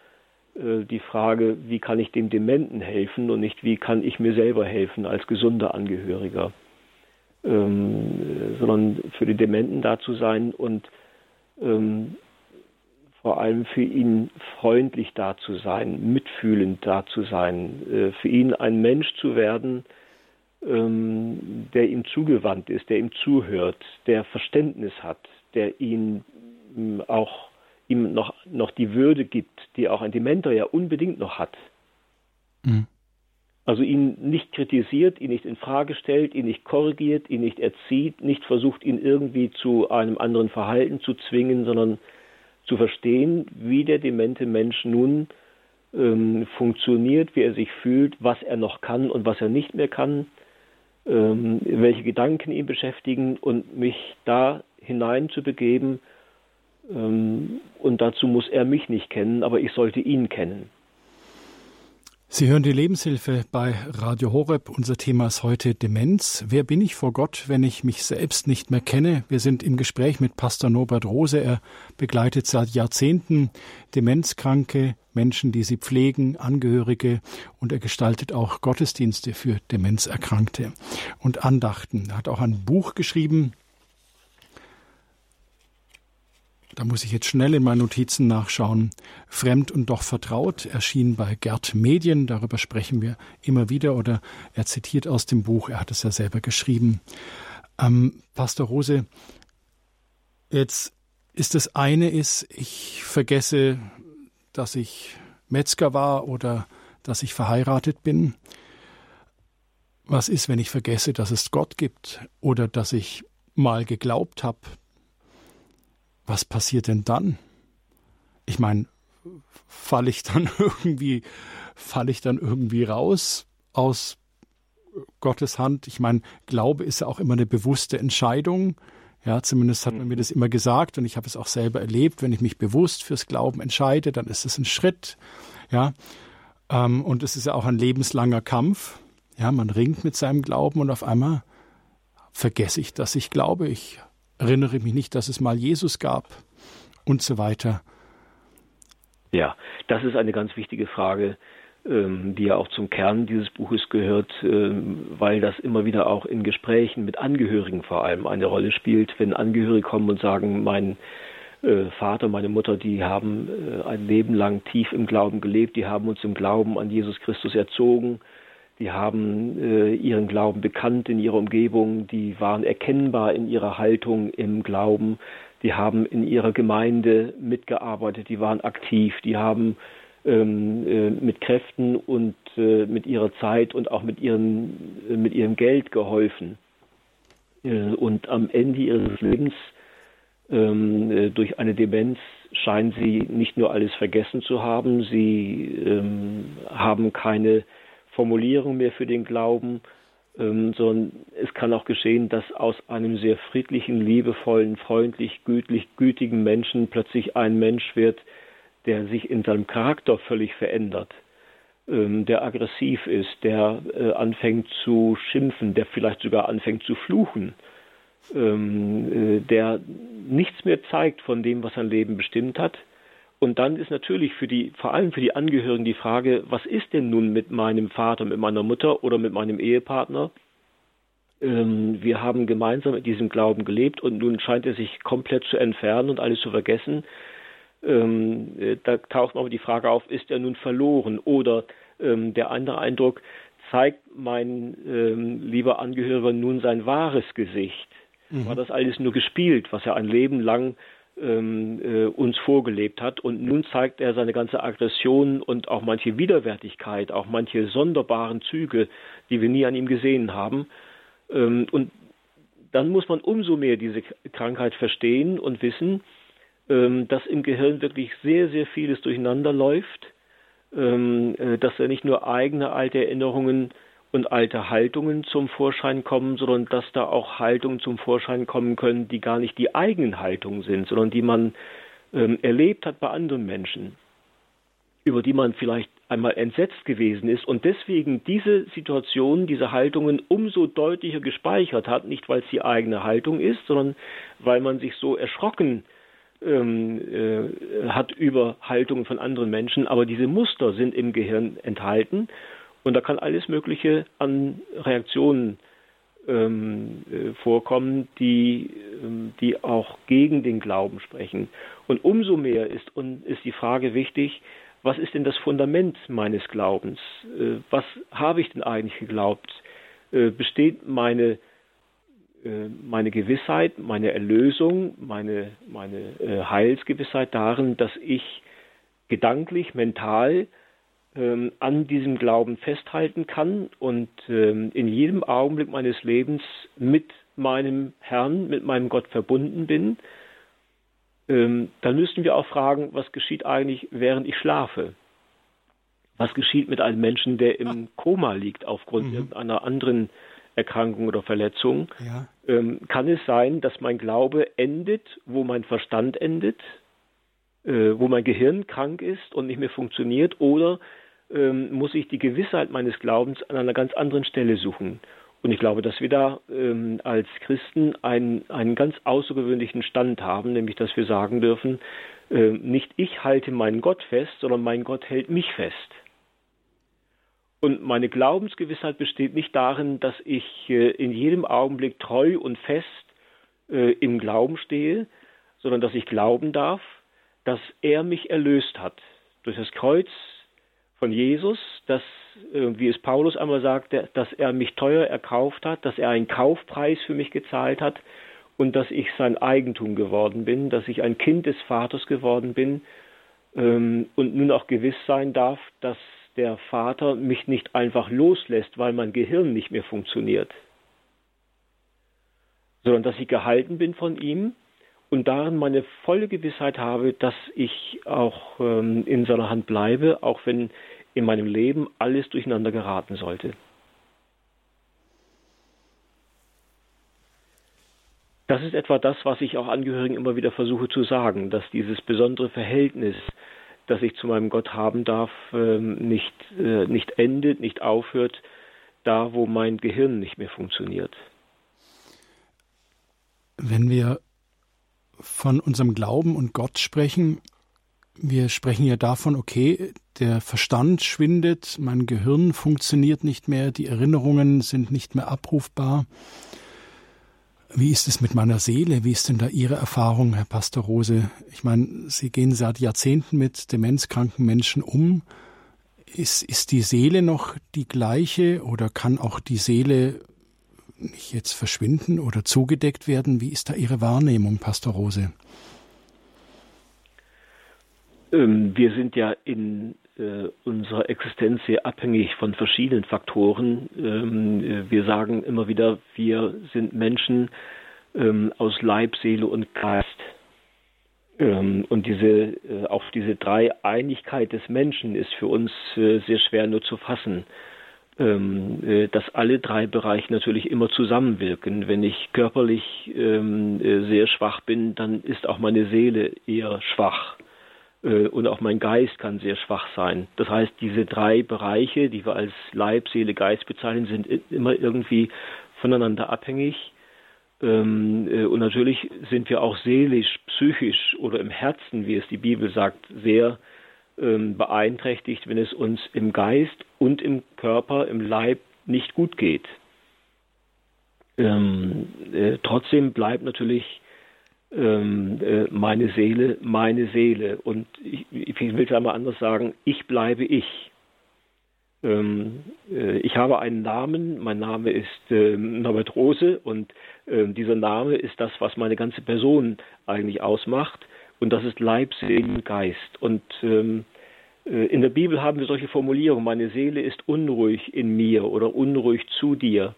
die Frage, wie kann ich dem Dementen helfen und nicht, wie kann ich mir selber helfen als gesunder Angehöriger. Ähm, sondern für die Dementen da zu sein und ähm, vor allem für ihn freundlich da zu sein, mitfühlend da zu sein, äh, für ihn ein Mensch zu werden, ähm, der ihm zugewandt ist, der ihm zuhört, der Verständnis hat, der ihn ähm, auch ihm noch, noch die Würde gibt, die auch ein Dementer ja unbedingt noch hat. Mhm. Also ihn nicht kritisiert, ihn nicht in Frage stellt, ihn nicht korrigiert, ihn nicht erzieht, nicht versucht, ihn irgendwie zu einem anderen Verhalten zu zwingen, sondern zu verstehen, wie der demente Mensch nun ähm, funktioniert, wie er sich fühlt, was er noch kann und was er nicht mehr kann, ähm, welche Gedanken ihn beschäftigen und mich da hinein zu begeben. Ähm, und dazu muss er mich nicht kennen, aber ich sollte ihn kennen. Sie hören die Lebenshilfe bei Radio Horeb. Unser Thema ist heute Demenz. Wer bin ich vor Gott, wenn ich mich selbst nicht mehr kenne? Wir sind im Gespräch mit Pastor Norbert Rose. Er begleitet seit Jahrzehnten Demenzkranke, Menschen, die sie pflegen, Angehörige und er gestaltet auch Gottesdienste für Demenzerkrankte und Andachten. Er hat auch ein Buch geschrieben, da muss ich jetzt schnell in meinen Notizen nachschauen. Fremd und doch vertraut erschien bei Gerd Medien. Darüber sprechen wir immer wieder. Oder er zitiert aus dem Buch. Er hat es ja selber geschrieben. Ähm, Pastor Rose, jetzt ist das eine ist, ich vergesse, dass ich Metzger war oder dass ich verheiratet bin. Was ist, wenn ich vergesse, dass es Gott gibt oder dass ich mal geglaubt habe, was passiert denn dann? Ich meine, falle ich dann *laughs* irgendwie, falle ich dann irgendwie raus aus Gottes Hand? Ich meine, Glaube ist ja auch immer eine bewusste Entscheidung. Ja, zumindest hat man mir das immer gesagt und ich habe es auch selber erlebt. Wenn ich mich bewusst fürs Glauben entscheide, dann ist es ein Schritt. Ja, ähm, und es ist ja auch ein lebenslanger Kampf. Ja, man ringt mit seinem Glauben und auf einmal vergesse ich, dass ich glaube. Ich erinnere mich nicht, dass es mal Jesus gab und so weiter. Ja, das ist eine ganz wichtige Frage, ähm, die ja auch zum Kern dieses Buches gehört, ähm, weil das immer wieder auch in Gesprächen mit Angehörigen vor allem eine Rolle spielt, wenn Angehörige kommen und sagen, mein äh, Vater, meine Mutter, die haben äh, ein Leben lang tief im Glauben gelebt, die haben uns im Glauben an Jesus Christus erzogen, die haben äh, ihren Glauben bekannt in ihrer Umgebung, die waren erkennbar in ihrer Haltung im Glauben, die haben in ihrer Gemeinde mitgearbeitet, die waren aktiv, die haben ähm, äh, mit Kräften und äh, mit ihrer Zeit und auch mit, ihren, äh, mit ihrem Geld geholfen. Äh, und am Ende ihres Lebens ähm, äh, durch eine Demenz scheinen sie nicht nur alles vergessen zu haben, sie ähm, haben keine Formulierung mehr für den Glauben, ähm, sondern es kann auch geschehen, dass aus einem sehr friedlichen, liebevollen, freundlich, gütlich, gütigen Menschen plötzlich ein Mensch wird, der sich in seinem Charakter völlig verändert, ähm, der aggressiv ist, der äh, anfängt zu schimpfen, der vielleicht sogar anfängt zu fluchen, ähm, äh, der nichts mehr zeigt von dem, was sein Leben bestimmt hat, und dann ist natürlich für die, vor allem für die Angehörigen die Frage, was ist denn nun mit meinem Vater, mit meiner Mutter oder mit meinem Ehepartner? Ähm, wir haben gemeinsam mit diesem Glauben gelebt und nun scheint er sich komplett zu entfernen und alles zu vergessen. Ähm, äh, da taucht auch die Frage auf, ist er nun verloren? Oder ähm, der andere Eindruck, zeigt mein ähm, lieber Angehöriger nun sein wahres Gesicht? mhm. war das alles nur gespielt, was er ein Leben lang ähm, äh, uns vorgelebt hat. Und nun zeigt er seine ganze Aggression und auch manche Widerwärtigkeit, auch manche sonderbaren Züge, die wir nie an ihm gesehen haben. Ähm, und dann muss man umso mehr diese Krankheit verstehen und wissen, ähm, dass im Gehirn wirklich sehr, sehr vieles durcheinander läuft, äh, dass er nicht nur eigene alte Erinnerungen und alte Haltungen zum Vorschein kommen, sondern dass da auch Haltungen zum Vorschein kommen können, die gar nicht die eigenen Haltungen sind, sondern die man ähm, erlebt hat bei anderen Menschen, über die man vielleicht einmal entsetzt gewesen ist und deswegen diese Situation, diese Haltungen umso deutlicher gespeichert hat, nicht weil es die eigene Haltung ist, sondern weil man sich so erschrocken ähm, äh, hat über Haltungen von anderen Menschen, aber diese Muster sind im Gehirn enthalten und da kann alles Mögliche an Reaktionen ähm, äh, vorkommen, die, ähm, die auch gegen den Glauben sprechen. Und umso mehr ist, und ist die Frage wichtig, was ist denn das Fundament meines Glaubens? Äh, was habe ich denn eigentlich geglaubt? Äh, besteht meine, äh, meine Gewissheit, meine Erlösung, meine, meine äh, Heilsgewissheit darin, dass ich gedanklich, mental ähm, an diesem Glauben festhalten kann und ähm, in jedem Augenblick meines Lebens mit meinem Herrn, mit meinem Gott verbunden bin, ähm, dann müssten wir auch fragen, was geschieht eigentlich, während ich schlafe? Was geschieht mit einem Menschen, der im Koma liegt aufgrund mhm. einer anderen Erkrankung oder Verletzung? Ja. Ähm, kann es sein, dass mein Glaube endet, wo mein Verstand endet, äh, wo mein Gehirn krank ist und nicht mehr funktioniert? Oder ähm, muss ich die Gewissheit meines Glaubens an einer ganz anderen Stelle suchen? Und ich glaube, dass wir da ähm, als Christen einen, einen ganz außergewöhnlichen Stand haben, nämlich dass wir sagen dürfen, äh, nicht ich halte meinen Gott fest, sondern mein Gott hält mich fest. Und meine Glaubensgewissheit besteht nicht darin, dass ich äh, in jedem Augenblick treu und fest äh, im Glauben stehe, sondern dass ich glauben darf, dass er mich erlöst hat. Durch das Kreuz von Jesus, dass, äh, wie es Paulus einmal sagt, dass er mich teuer erkauft hat, dass er einen Kaufpreis für mich gezahlt hat und dass ich sein Eigentum geworden bin, dass ich ein Kind des Vaters geworden bin ähm, und nun auch gewiss sein darf, dass der Vater mich nicht einfach loslässt, weil mein Gehirn nicht mehr funktioniert, sondern dass ich gehalten bin von ihm und darin meine volle Gewissheit habe, dass ich auch ähm, in seiner Hand bleibe, auch wenn in meinem Leben alles durcheinander geraten sollte. Das ist etwa das, was ich auch Angehörigen immer wieder versuche zu sagen, dass dieses besondere Verhältnis, das ich zu meinem Gott haben darf, ähm, nicht, äh, nicht endet, nicht aufhört, da wo mein Gehirn nicht mehr funktioniert. Wenn wir von unserem Glauben und Gott sprechen, wir sprechen ja davon, okay, der Verstand schwindet, mein Gehirn funktioniert nicht mehr, die Erinnerungen sind nicht mehr abrufbar. Wie ist es mit meiner Seele? Wie ist denn da Ihre Erfahrung, Herr Pastor Rose? Ich meine, Sie gehen seit Jahrzehnten mit demenzkranken Menschen um. Ist, ist die Seele noch die gleiche oder kann auch die Seele nicht jetzt verschwinden oder zugedeckt werden? Wie ist da Ihre Wahrnehmung, Pastor Rose? Ähm, wir sind ja in äh, unserer Existenz sehr abhängig von verschiedenen Faktoren. Ähm, äh, wir sagen immer wieder, wir sind Menschen ähm, aus Leib, Seele und Geist. Und diese, äh, auch diese Dreieinigkeit des Menschen ist für uns sehr schwer nur zu fassen. Ähm, äh, dass alle drei Bereiche natürlich immer zusammenwirken. Wenn ich körperlich ähm, äh, sehr schwach bin, dann ist auch meine Seele eher schwach äh, und auch mein Geist kann sehr schwach sein. Das heißt, diese drei Bereiche, die wir als Leib, Seele, Geist bezeichnen, sind immer irgendwie voneinander abhängig. Ähm, und natürlich sind wir auch seelisch, psychisch oder im Herzen, wie es die Bibel sagt, sehr ähm, beeinträchtigt, wenn es uns im Geist und im Körper, im Leib nicht gut geht. Ähm, äh, trotzdem bleibt natürlich ähm, äh, meine Seele meine Seele. Und ich, ich will es einmal anders sagen, ich bleibe ich. Ähm, äh, ich habe einen Namen, mein Name ist äh, Norbert Rose und äh, dieser Name ist das, was meine ganze Person eigentlich ausmacht und das ist Leib, Seele, Geist. Und ähm, äh, in der Bibel haben wir solche Formulierungen, meine Seele ist unruhig in mir oder unruhig zu dir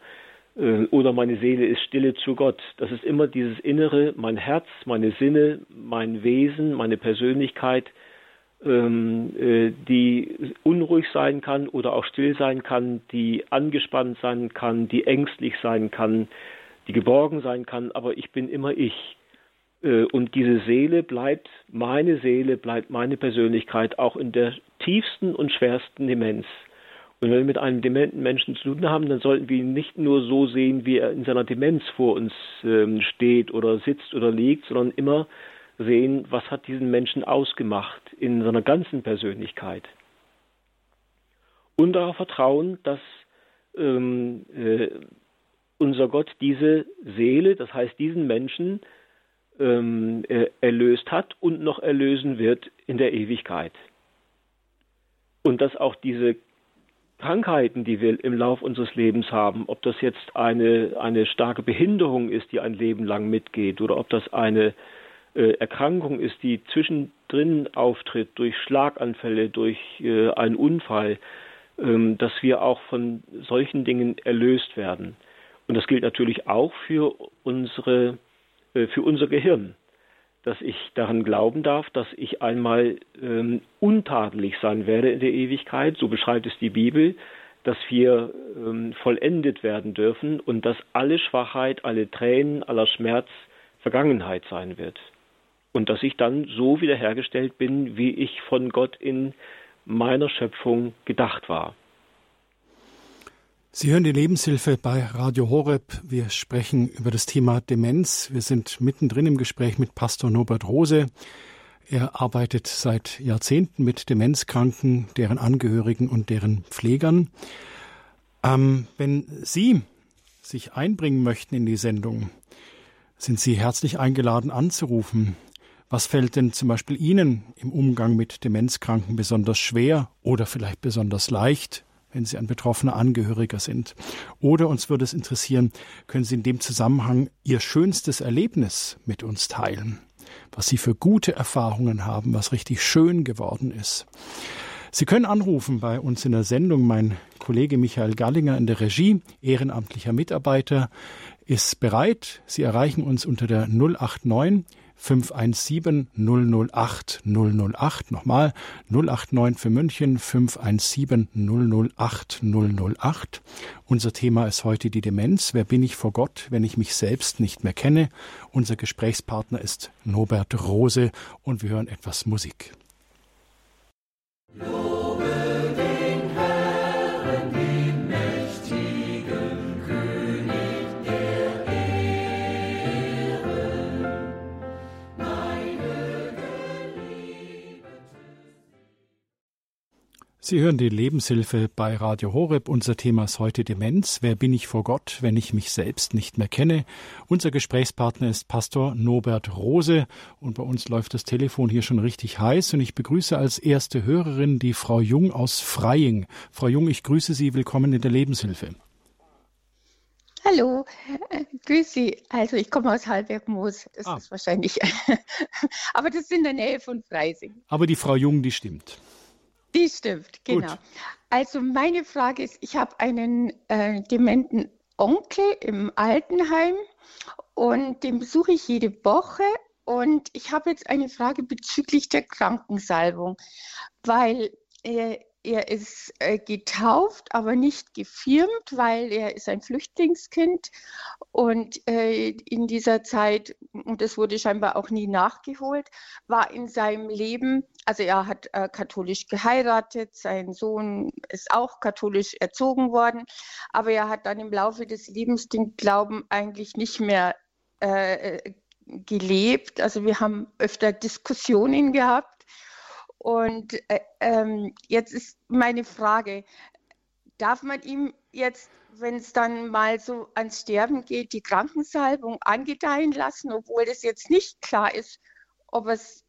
äh, oder meine Seele ist stille zu Gott. Das ist immer dieses Innere, mein Herz, meine Sinne, mein Wesen, meine Persönlichkeit, ähm, äh, die unruhig sein kann oder auch still sein kann, die angespannt sein kann, die ängstlich sein kann, die geborgen sein kann, aber ich bin immer ich. Äh, und diese Seele bleibt, meine Seele bleibt meine Persönlichkeit auch in der tiefsten und schwersten Demenz. Und wenn wir mit einem dementen Menschen zu tun haben, dann sollten wir ihn nicht nur so sehen, wie er in seiner Demenz vor uns ähm, steht oder sitzt oder liegt, sondern immer sehen, was hat diesen Menschen ausgemacht in seiner ganzen Persönlichkeit. Und darauf vertrauen, dass ähm, äh, unser Gott diese Seele, das heißt diesen Menschen, ähm, äh, erlöst hat und noch erlösen wird in der Ewigkeit. Und dass auch diese Krankheiten, die wir im Lauf unseres Lebens haben, ob das jetzt eine, eine starke Behinderung ist, die ein Leben lang mitgeht, oder ob das eine äh, Erkrankung ist, die zwischendrin auftritt, durch Schlaganfälle, durch äh, einen Unfall, ähm, dass wir auch von solchen Dingen erlöst werden. Und das gilt natürlich auch für unsere für unser Gehirn, dass ich daran glauben darf, dass ich einmal ähm, untadelig sein werde in der Ewigkeit, so beschreibt es die Bibel, dass wir ähm, vollendet werden dürfen und dass alle Schwachheit, alle Tränen, aller Schmerz Vergangenheit sein wird. Und dass ich dann so wiederhergestellt bin, wie ich von Gott in meiner Schöpfung gedacht war. Sie hören die Lebenshilfe bei Radio Horeb. Wir sprechen über das Thema Demenz. Wir sind mittendrin im Gespräch mit Pastor Norbert Rose. Er arbeitet seit Jahrzehnten mit Demenzkranken, deren Angehörigen und deren Pflegern. Ähm, wenn Sie sich einbringen möchten in die Sendung, sind Sie herzlich eingeladen anzurufen. Was fällt denn zum Beispiel Ihnen im Umgang mit Demenzkranken besonders schwer oder vielleicht besonders leicht? Wenn Sie ein betroffener Angehöriger sind. Oder uns würde es interessieren, können Sie in dem Zusammenhang Ihr schönstes Erlebnis mit uns teilen, was Sie für gute Erfahrungen haben, was richtig schön geworden ist. Sie können anrufen bei uns in der Sendung. Mein Kollege Michael Gallinger in der Regie, ehrenamtlicher Mitarbeiter, ist bereit. Sie erreichen uns unter der 089 517 008 008. Nochmal 089 für München 517 008 008. Unser Thema ist heute die Demenz. Wer bin ich vor Gott, wenn ich mich selbst nicht mehr kenne? Unser Gesprächspartner ist Norbert Rose und wir hören etwas Musik. Lobe. Sie hören die Lebenshilfe bei Radio Horeb. Unser Thema ist heute Demenz. Wer bin ich vor Gott, wenn ich mich selbst nicht mehr kenne? Unser Gesprächspartner ist Pastor Norbert Rose und bei uns läuft das Telefon hier schon richtig heiß und ich begrüße als erste Hörerin die Frau Jung aus Freying. Frau Jung, ich grüße Sie. Willkommen in der Lebenshilfe. Hallo, äh, grüß Sie. Also ich komme aus Halbergmoos. Das ah. ist wahrscheinlich, *laughs* aber das ist in der Nähe von Freising. Aber die Frau Jung, die stimmt. Die stimmt, genau. Gut. Also meine Frage ist, ich habe einen äh, dementen Onkel im Altenheim und den besuche ich jede Woche. Und ich habe jetzt eine Frage bezüglich der Krankensalbung, weil äh, er ist äh, getauft, aber nicht gefirmt, weil er ist ein Flüchtlingskind und äh, in dieser Zeit, und das wurde scheinbar auch nie nachgeholt, war in seinem Leben, also er hat äh, katholisch geheiratet, sein Sohn ist auch katholisch erzogen worden, aber er hat dann im Laufe des Lebens den Glauben eigentlich nicht mehr äh, gelebt. Also wir haben öfter Diskussionen gehabt und äh, ähm, jetzt ist meine Frage, darf man ihm jetzt, wenn es dann mal so ans Sterben geht, die Krankensalbung angedeihen lassen, obwohl das jetzt nicht klar ist, ob es,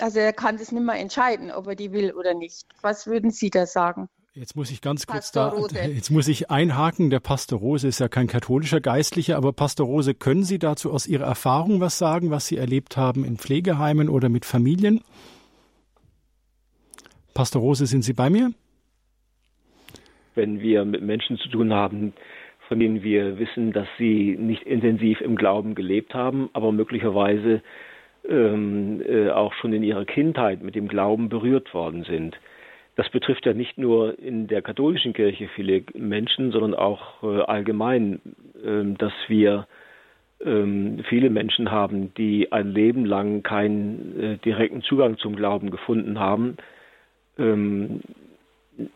also er kann das nicht mehr entscheiden, ob er die will oder nicht. Was würden Sie da sagen? Jetzt muss ich ganz kurz da, *laughs* jetzt muss ich einhaken. Der Pastor Rose ist ja kein katholischer Geistlicher, aber Pastor Rose, können Sie dazu aus Ihrer Erfahrung was sagen, was Sie erlebt haben in Pflegeheimen oder mit Familien? Pastor Rose, sind Sie bei mir? Wenn wir mit Menschen zu tun haben, von denen wir wissen, dass sie nicht intensiv im Glauben gelebt haben, aber möglicherweise ähm, äh, auch schon in ihrer Kindheit mit dem Glauben berührt worden sind, das betrifft ja nicht nur in der katholischen Kirche viele Menschen, sondern auch äh, allgemein, äh, dass wir äh, viele Menschen haben, die ein Leben lang keinen äh, direkten Zugang zum Glauben gefunden haben. Ähm,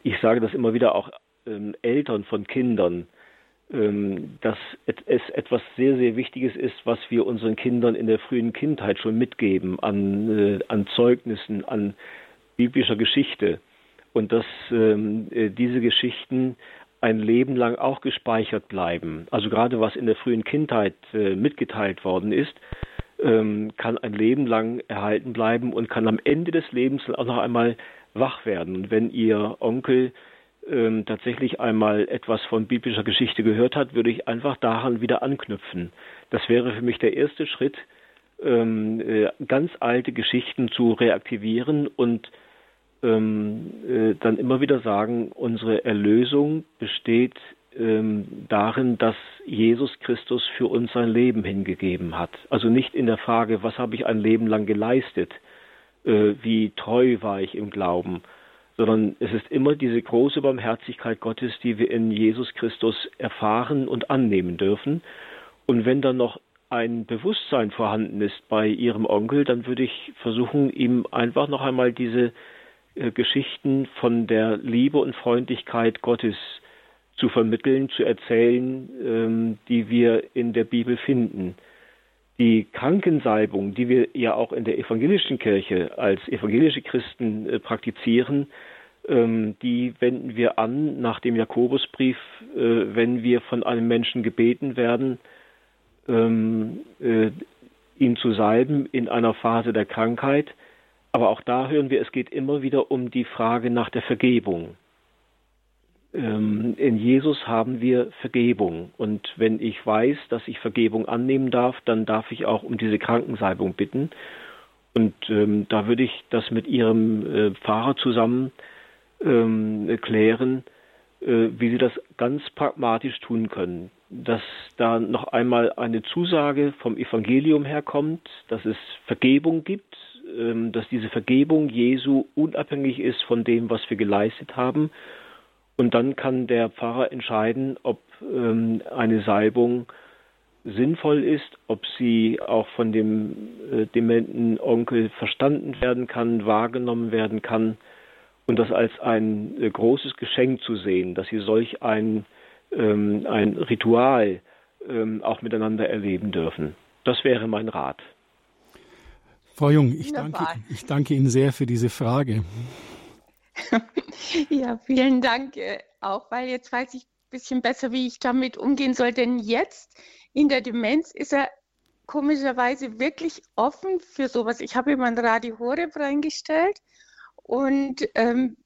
ich sage das immer wieder auch ähm, Eltern von Kindern, ähm, dass es etwas sehr, sehr Wichtiges ist, was wir unseren Kindern in der frühen Kindheit schon mitgeben an, äh, an Zeugnissen, an biblischer Geschichte und dass ähm, äh, diese Geschichten ein Leben lang auch gespeichert bleiben. Also gerade was in der frühen Kindheit äh, mitgeteilt worden ist, ähm, kann ein Leben lang erhalten bleiben und kann am Ende des Lebens auch noch einmal wach werden. Und wenn Ihr Onkel ähm, tatsächlich einmal etwas von biblischer Geschichte gehört hat, würde ich einfach daran wieder anknüpfen. Das wäre für mich der erste Schritt, ähm, äh, ganz alte Geschichten zu reaktivieren und ähm, äh, dann immer wieder sagen, unsere Erlösung besteht ähm, darin, dass Jesus Christus für uns sein Leben hingegeben hat. Also nicht in der Frage, was habe ich ein Leben lang geleistet, äh, wie treu war ich im Glauben, sondern es ist immer diese große Barmherzigkeit Gottes, die wir in Jesus Christus erfahren und annehmen dürfen. Und wenn dann noch ein Bewusstsein vorhanden ist bei Ihrem Onkel, dann würde ich versuchen, ihm einfach noch einmal diese äh, Geschichten von der Liebe und Freundlichkeit Gottes zu vermitteln, zu erzählen, ähm, die wir in der Bibel finden. Die Krankensalbung, die wir ja auch in der evangelischen Kirche als evangelische Christen äh, praktizieren, ähm, die wenden wir an nach dem Jakobusbrief, äh, wenn wir von einem Menschen gebeten werden, ähm, ihn zu salben in einer Phase der Krankheit aber auch da hören wir, es geht immer wieder um die Frage nach der Vergebung. Ähm, in Jesus haben wir Vergebung. Und wenn ich weiß, dass ich Vergebung annehmen darf, dann darf ich auch um diese Krankensalbung bitten. Und ähm, da würde ich das mit Ihrem äh, Pfarrer zusammen ähm, klären, äh, wie Sie das ganz pragmatisch tun können. Dass da noch einmal eine Zusage vom Evangelium herkommt, dass es Vergebung gibt, ähm, dass diese Vergebung Jesu unabhängig ist von dem, was wir geleistet haben. Und dann kann der Pfarrer entscheiden, ob ähm, eine Salbung sinnvoll ist, ob sie auch von dem äh, dementen Onkel verstanden werden kann, wahrgenommen werden kann und das als ein äh, großes Geschenk zu sehen, dass sie solch ein, ähm, ein Ritual ähm, auch miteinander erleben dürfen. Das wäre mein Rat. Frau Jung, ich danke, ich danke Ihnen sehr für diese Frage. Ja, vielen Dank äh, auch, weil jetzt weiß ich ein bisschen besser, wie ich damit umgehen soll. Denn jetzt in der Demenz ist er komischerweise wirklich offen für sowas. Ich habe ihm ein Radio Horeb reingestellt und ähm,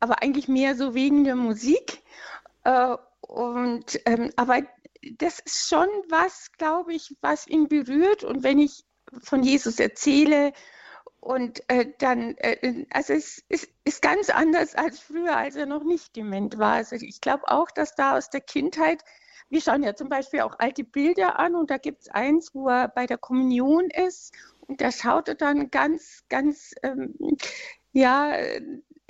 aber eigentlich mehr so wegen der Musik. Äh, und ähm, aber das ist schon was, glaube ich, was ihn berührt. Und wenn ich von Jesus erzähle. Und äh, dann, äh, also es ist, ist, ganz anders als früher, als er noch nicht dement war. Also ich glaube auch, dass da aus der Kindheit, wir schauen ja zum Beispiel auch alte Bilder an und da gibt es eins, wo er bei der Kommunion ist und da schaut er dann ganz, ganz, ähm, ja,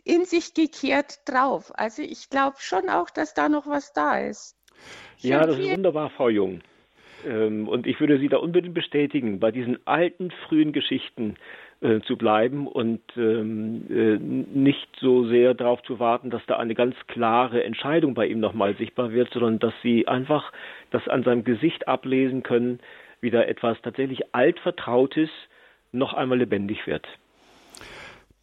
in sich gekehrt drauf. Also ich glaube schon auch, dass da noch was da ist. Ich ja, das ist wunderbar, Frau Jung. Ähm, und ich würde Sie da unbedingt bestätigen, bei diesen alten, frühen Geschichten äh, zu bleiben und ähm, äh, nicht so sehr darauf zu warten, dass da eine ganz klare Entscheidung bei ihm nochmal sichtbar wird, sondern dass Sie einfach das an seinem Gesicht ablesen können, wie da etwas tatsächlich altvertrautes noch einmal lebendig wird.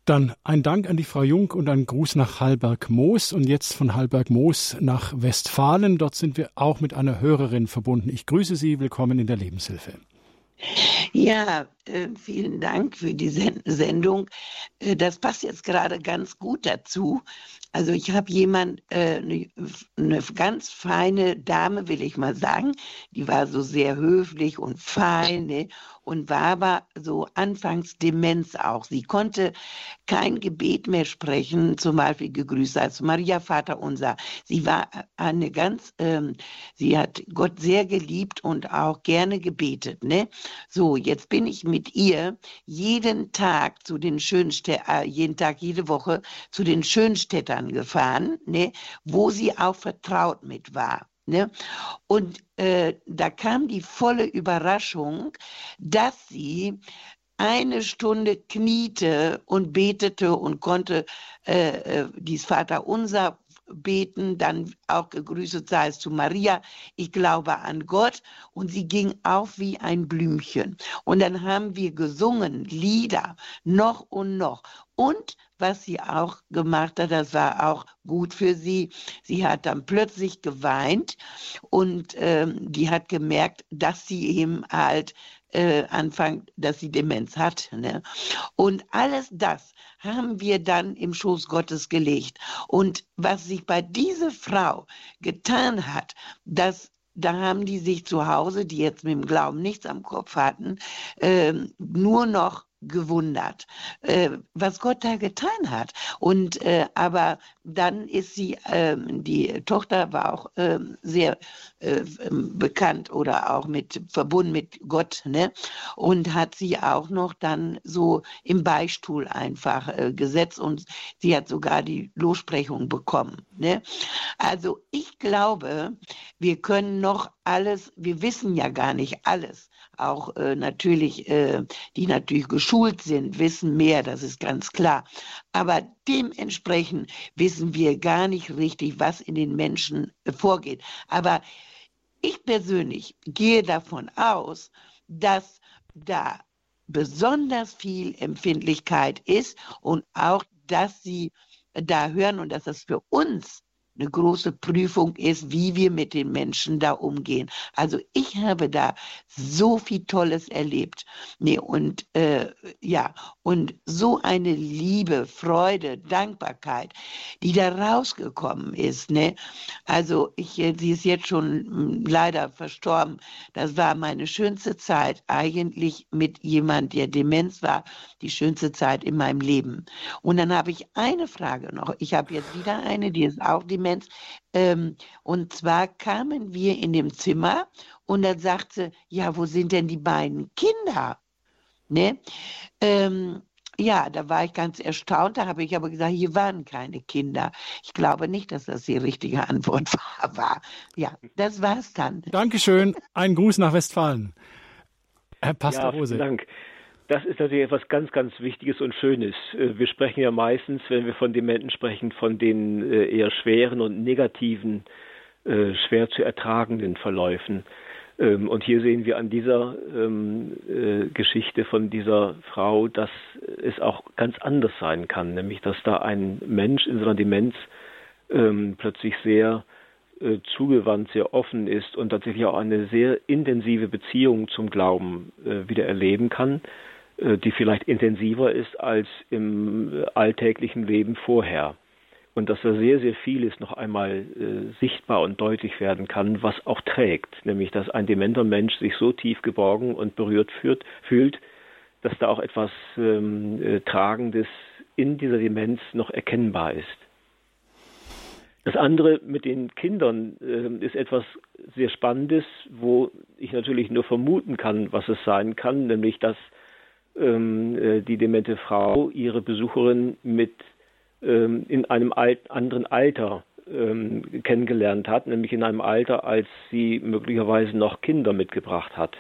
Dann ein Dank an die Frau Jung und ein Gruß nach Hallberg-Moos und jetzt von Hallberg-Moos nach Westfalen. Dort sind wir auch mit einer Hörerin verbunden. Ich grüße Sie, willkommen in der Lebenshilfe. Ja, äh, vielen Dank für die Sendung. Äh, das passt jetzt gerade ganz gut dazu. Also ich habe jemand, äh, eine, eine ganz feine Dame, will ich mal sagen, die war so sehr höflich und fein. Ne? und war aber so anfangs Demenz auch. Sie konnte kein Gebet mehr sprechen, zum Beispiel gegrüßt als Maria Vater unser. Sie war eine ganz, ähm, sie hat Gott sehr geliebt und auch gerne gebetet. Ne? So, jetzt bin ich mit ihr jeden Tag zu den Schönstädtern, äh, jeden Tag, jede Woche zu den Schönstädtern gefahren, ne? wo sie auch vertraut mit war. Ne? Und äh, da kam die volle Überraschung, dass sie eine Stunde kniete und betete und konnte äh, äh dies Vaterunser beten, dann auch gegrüßet sei es zu Maria, ich glaube an Gott und sie ging auf wie ein Blümchen. Und dann haben wir gesungen, Lieder, noch und noch. Und was sie auch gemacht hat, das war auch gut für sie. Sie hat dann plötzlich geweint und ähm, die hat gemerkt, dass sie eben halt äh, anfangen, dass sie Demenz hat. Ne? Und alles das haben wir dann im Schoß Gottes gelegt. Und was sich bei dieser Frau getan hat, dass da haben die sich zu Hause, die jetzt mit dem Glauben nichts am Kopf hatten, äh, nur noch gewundert, äh, was Gott da getan hat. Und äh, aber dann ist sie, äh, die Tochter war auch ähm, sehr äh, ähm, bekannt oder auch mit verbunden mit Gott, ne? Und hat sie auch noch dann so im Beistuhl einfach äh, gesetzt und sie hat sogar die Lossprechung bekommen. Ne? Also ich glaube, wir können noch alles, wir wissen ja gar nicht alles auch äh, natürlich, äh, die natürlich geschult sind, wissen mehr, das ist ganz klar. Aber dementsprechend wissen wir gar nicht richtig, was in den Menschen äh, vorgeht. Aber ich persönlich gehe davon aus, dass da besonders viel Empfindlichkeit ist und auch, dass sie da hören und dass das für uns eine große Prüfung ist, wie wir mit den Menschen da umgehen. Also ich habe da so viel Tolles erlebt. Nee, und äh, ja, und so eine Liebe, Freude, Dankbarkeit, die da rausgekommen ist. Ne? Also ich, äh, sie ist jetzt schon hm, leider verstorben. Das war meine schönste Zeit eigentlich mit jemand, der Demenz war, die schönste Zeit in meinem Leben. Und dann habe ich eine Frage noch. Ich habe jetzt wieder eine, die ist auch Demenz Demenz. Ähm, und zwar kamen wir in dem Zimmer und dann sagte, ja, wo sind denn die beiden Kinder? Ne? Ähm, ja, da war ich ganz erstaunt. Da habe ich aber gesagt, hier waren keine Kinder. Ich glaube nicht, dass das die richtige Antwort *laughs* war. Ja, das war's dann. Dankeschön. Ein Gruß nach Westfalen. Herr Pastor ja, Rose. Dank. Das ist natürlich etwas ganz, ganz Wichtiges und Schönes. Äh, wir sprechen ja meistens, wenn wir von Dementen sprechen, von den äh, eher schweren und negativen, äh, schwer zu ertragenden Verläufen. Ähm, und hier sehen wir an dieser ähm, Geschichte von dieser Frau, dass es auch ganz anders sein kann, nämlich dass da ein Mensch in seiner Demenz ähm, plötzlich sehr zugewandt, sehr offen ist und tatsächlich auch eine sehr intensive Beziehung zum Glauben wieder erleben kann die vielleicht intensiver ist als im äh, alltäglichen Leben vorher. Und dass da sehr, sehr vieles noch einmal äh, sichtbar und deutlich werden kann, was auch trägt. Nämlich, dass ein dementer Mensch sich so tief geborgen und berührt fühlt, fühlt dass da auch etwas ähm, äh, Tragendes in dieser Demenz noch erkennbar ist. Das andere mit den Kindern äh, ist etwas sehr Spannendes, wo ich natürlich nur vermuten kann, was es sein kann, nämlich dass ähm, äh, die demente Frau ihre Besucherin mit ähm, in einem alt, anderen Alter ähm, kennengelernt hat, nämlich in einem Alter, als sie möglicherweise noch Kinder mitgebracht hat.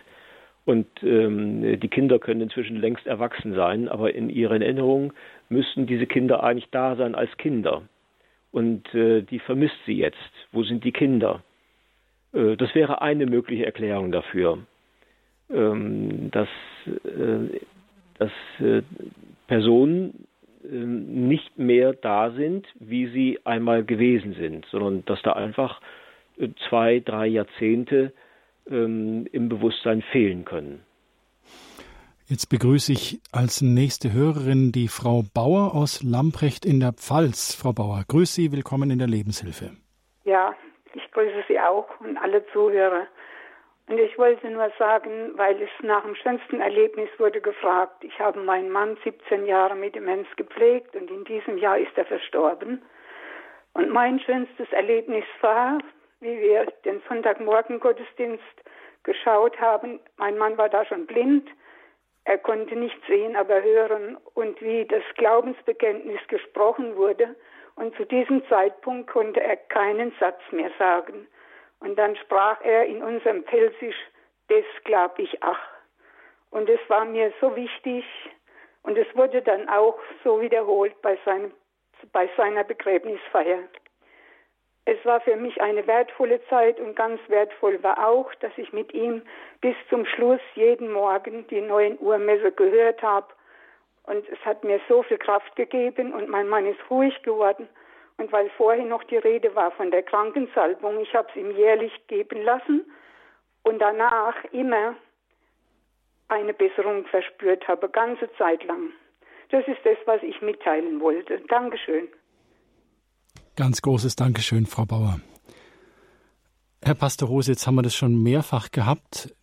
Und ähm, die Kinder können inzwischen längst erwachsen sein, aber in ihren Erinnerungen müssten diese Kinder eigentlich da sein als Kinder. Und äh, die vermisst sie jetzt. Wo sind die Kinder? Äh, das wäre eine mögliche Erklärung dafür, ähm, dass äh, dass äh, Personen äh, nicht mehr da sind, wie sie einmal gewesen sind, sondern dass da einfach äh, zwei, drei Jahrzehnte ähm, im Bewusstsein fehlen können. Jetzt begrüße ich als nächste Hörerin die Frau Bauer aus Lamprecht in der Pfalz. Frau Bauer, grüße Sie, willkommen in der Lebenshilfe. Ja, ich grüße Sie auch und alle Zuhörer. Und ich wollte nur sagen, weil es nach dem schönsten Erlebnis wurde gefragt, ich habe meinen Mann 17 Jahre mit Demenz gepflegt und in diesem Jahr ist er verstorben. Und mein schönstes Erlebnis war, wie wir den Sonntagmorgen Gottesdienst geschaut haben. Mein Mann war da schon blind er konnte nicht sehen, aber hören und wie das Glaubensbekenntnis gesprochen wurde. Und zu diesem Zeitpunkt konnte er keinen Satz mehr sagen. Und dann sprach er in unserem Pelsisch, das glaub ich ach. Und es war mir so wichtig und es wurde dann auch so wiederholt bei, seinem, bei seiner Begräbnisfeier. Es war für mich eine wertvolle Zeit und ganz wertvoll war auch, dass ich mit ihm bis zum Schluss jeden Morgen die 9 Uhr Messe gehört habe. Und es hat mir so viel Kraft gegeben und mein Mann ist ruhig geworden. Und weil vorher noch die Rede war von der Krankensalbung, ich habe es ihm jährlich geben lassen und danach immer eine Besserung verspürt habe, ganze Zeit lang. Das ist das, was ich mitteilen wollte. Dankeschön. Ganz großes Dankeschön, Frau Bauer. Herr Pastor Rose, jetzt haben wir das schon mehrfach gehabt,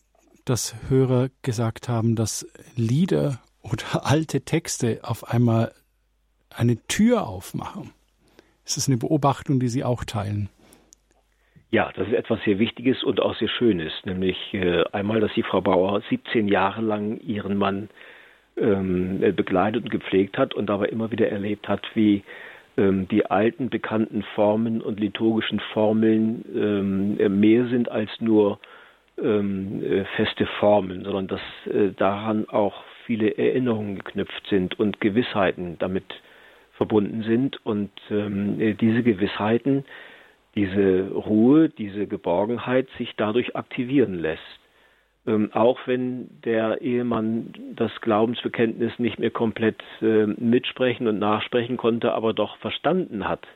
dass Hörer gesagt haben, dass Lieder oder *laughs* alte Texte auf einmal eine Tür aufmachen. Ist das eine Beobachtung, die Sie auch teilen? Ja, das ist etwas sehr Wichtiges und auch sehr Schönes, nämlich äh, einmal, dass die Frau Bauer 17 Jahre lang ihren Mann ähm, begleitet und gepflegt hat und dabei immer wieder erlebt hat, wie ähm, die alten bekannten Formen und liturgischen Formeln ähm, mehr sind als nur äh, feste Formeln, sondern dass äh, daran auch viele Erinnerungen geknüpft sind und Gewissheiten damit verbunden sind und ähm, äh, diese Gewissheiten, diese Ruhe, diese Geborgenheit sich dadurch aktivieren lässt ähm, auch wenn der Ehemann das Glaubensbekenntnis nicht mehr komplett äh, mitsprechen und nachsprechen konnte, aber doch verstanden hat,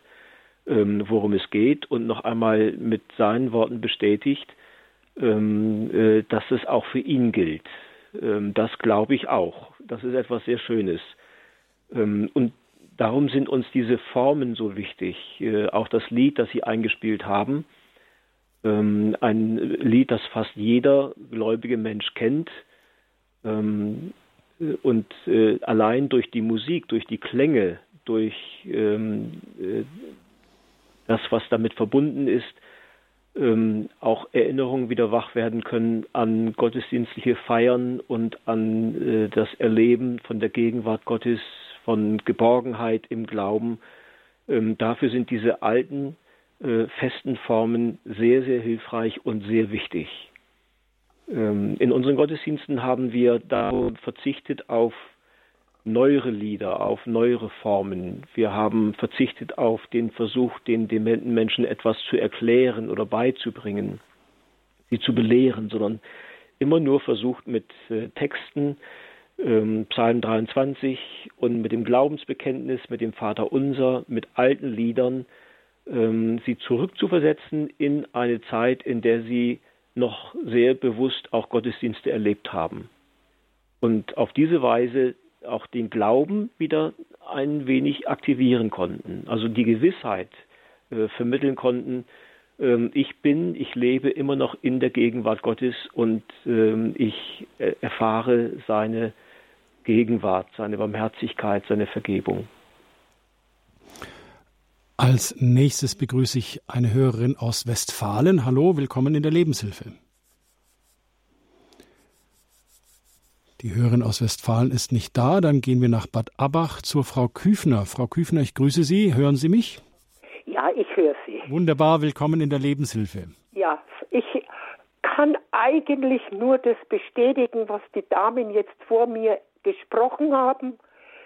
ähm, worum es geht und noch einmal mit seinen Worten bestätigt, ähm, äh, dass es auch für ihn gilt. Ähm, das glaube ich auch. Das ist etwas sehr Schönes. Ähm, und darum sind uns diese Formen so wichtig. Äh, auch das Lied, das Sie eingespielt haben, ähm, ein Lied, das fast jeder gläubige Mensch kennt. Ähm, und äh, allein durch die Musik, durch die Klänge, durch ähm, äh, das, was damit verbunden ist, ähm, auch Erinnerungen wieder wach werden können an gottesdienstliche Feiern und an äh, das Erleben von der Gegenwart Gottes, von Geborgenheit im Glauben. Ähm, dafür sind diese alten äh, festen Formen sehr, sehr hilfreich und sehr wichtig. Ähm, in unseren Gottesdiensten haben wir darum verzichtet auf neuere Lieder, auf neuere Formen. Wir haben verzichtet auf den Versuch, den dementen Menschen etwas zu erklären oder beizubringen, sie zu belehren, sondern immer nur versucht mit äh, Texten, ähm, Psalm 23 und mit dem Glaubensbekenntnis, mit dem Vater Unser, mit alten Liedern, ähm, sie zurückzuversetzen in eine Zeit, in der sie noch sehr bewusst auch Gottesdienste erlebt haben. Und auf diese Weise auch den Glauben wieder ein wenig aktivieren konnten. Also die Gewissheit äh, vermitteln konnten, ähm, ich bin, ich lebe immer noch in der Gegenwart Gottes und ähm, ich äh, erfahre seine Gegenwart, seine Barmherzigkeit, seine Vergebung. Als nächstes begrüße ich eine Hörerin aus Westfalen. Hallo, willkommen in der Lebenshilfe. Die Hörerin aus Westfalen ist nicht da. Dann gehen wir nach Bad Abach zur Frau Küfner. Frau Küfner, ich grüße Sie. Hören Sie mich? Ja, ich höre Sie. Wunderbar, willkommen in der Lebenshilfe. Ja, eigentlich nur das bestätigen, was die Damen jetzt vor mir gesprochen haben.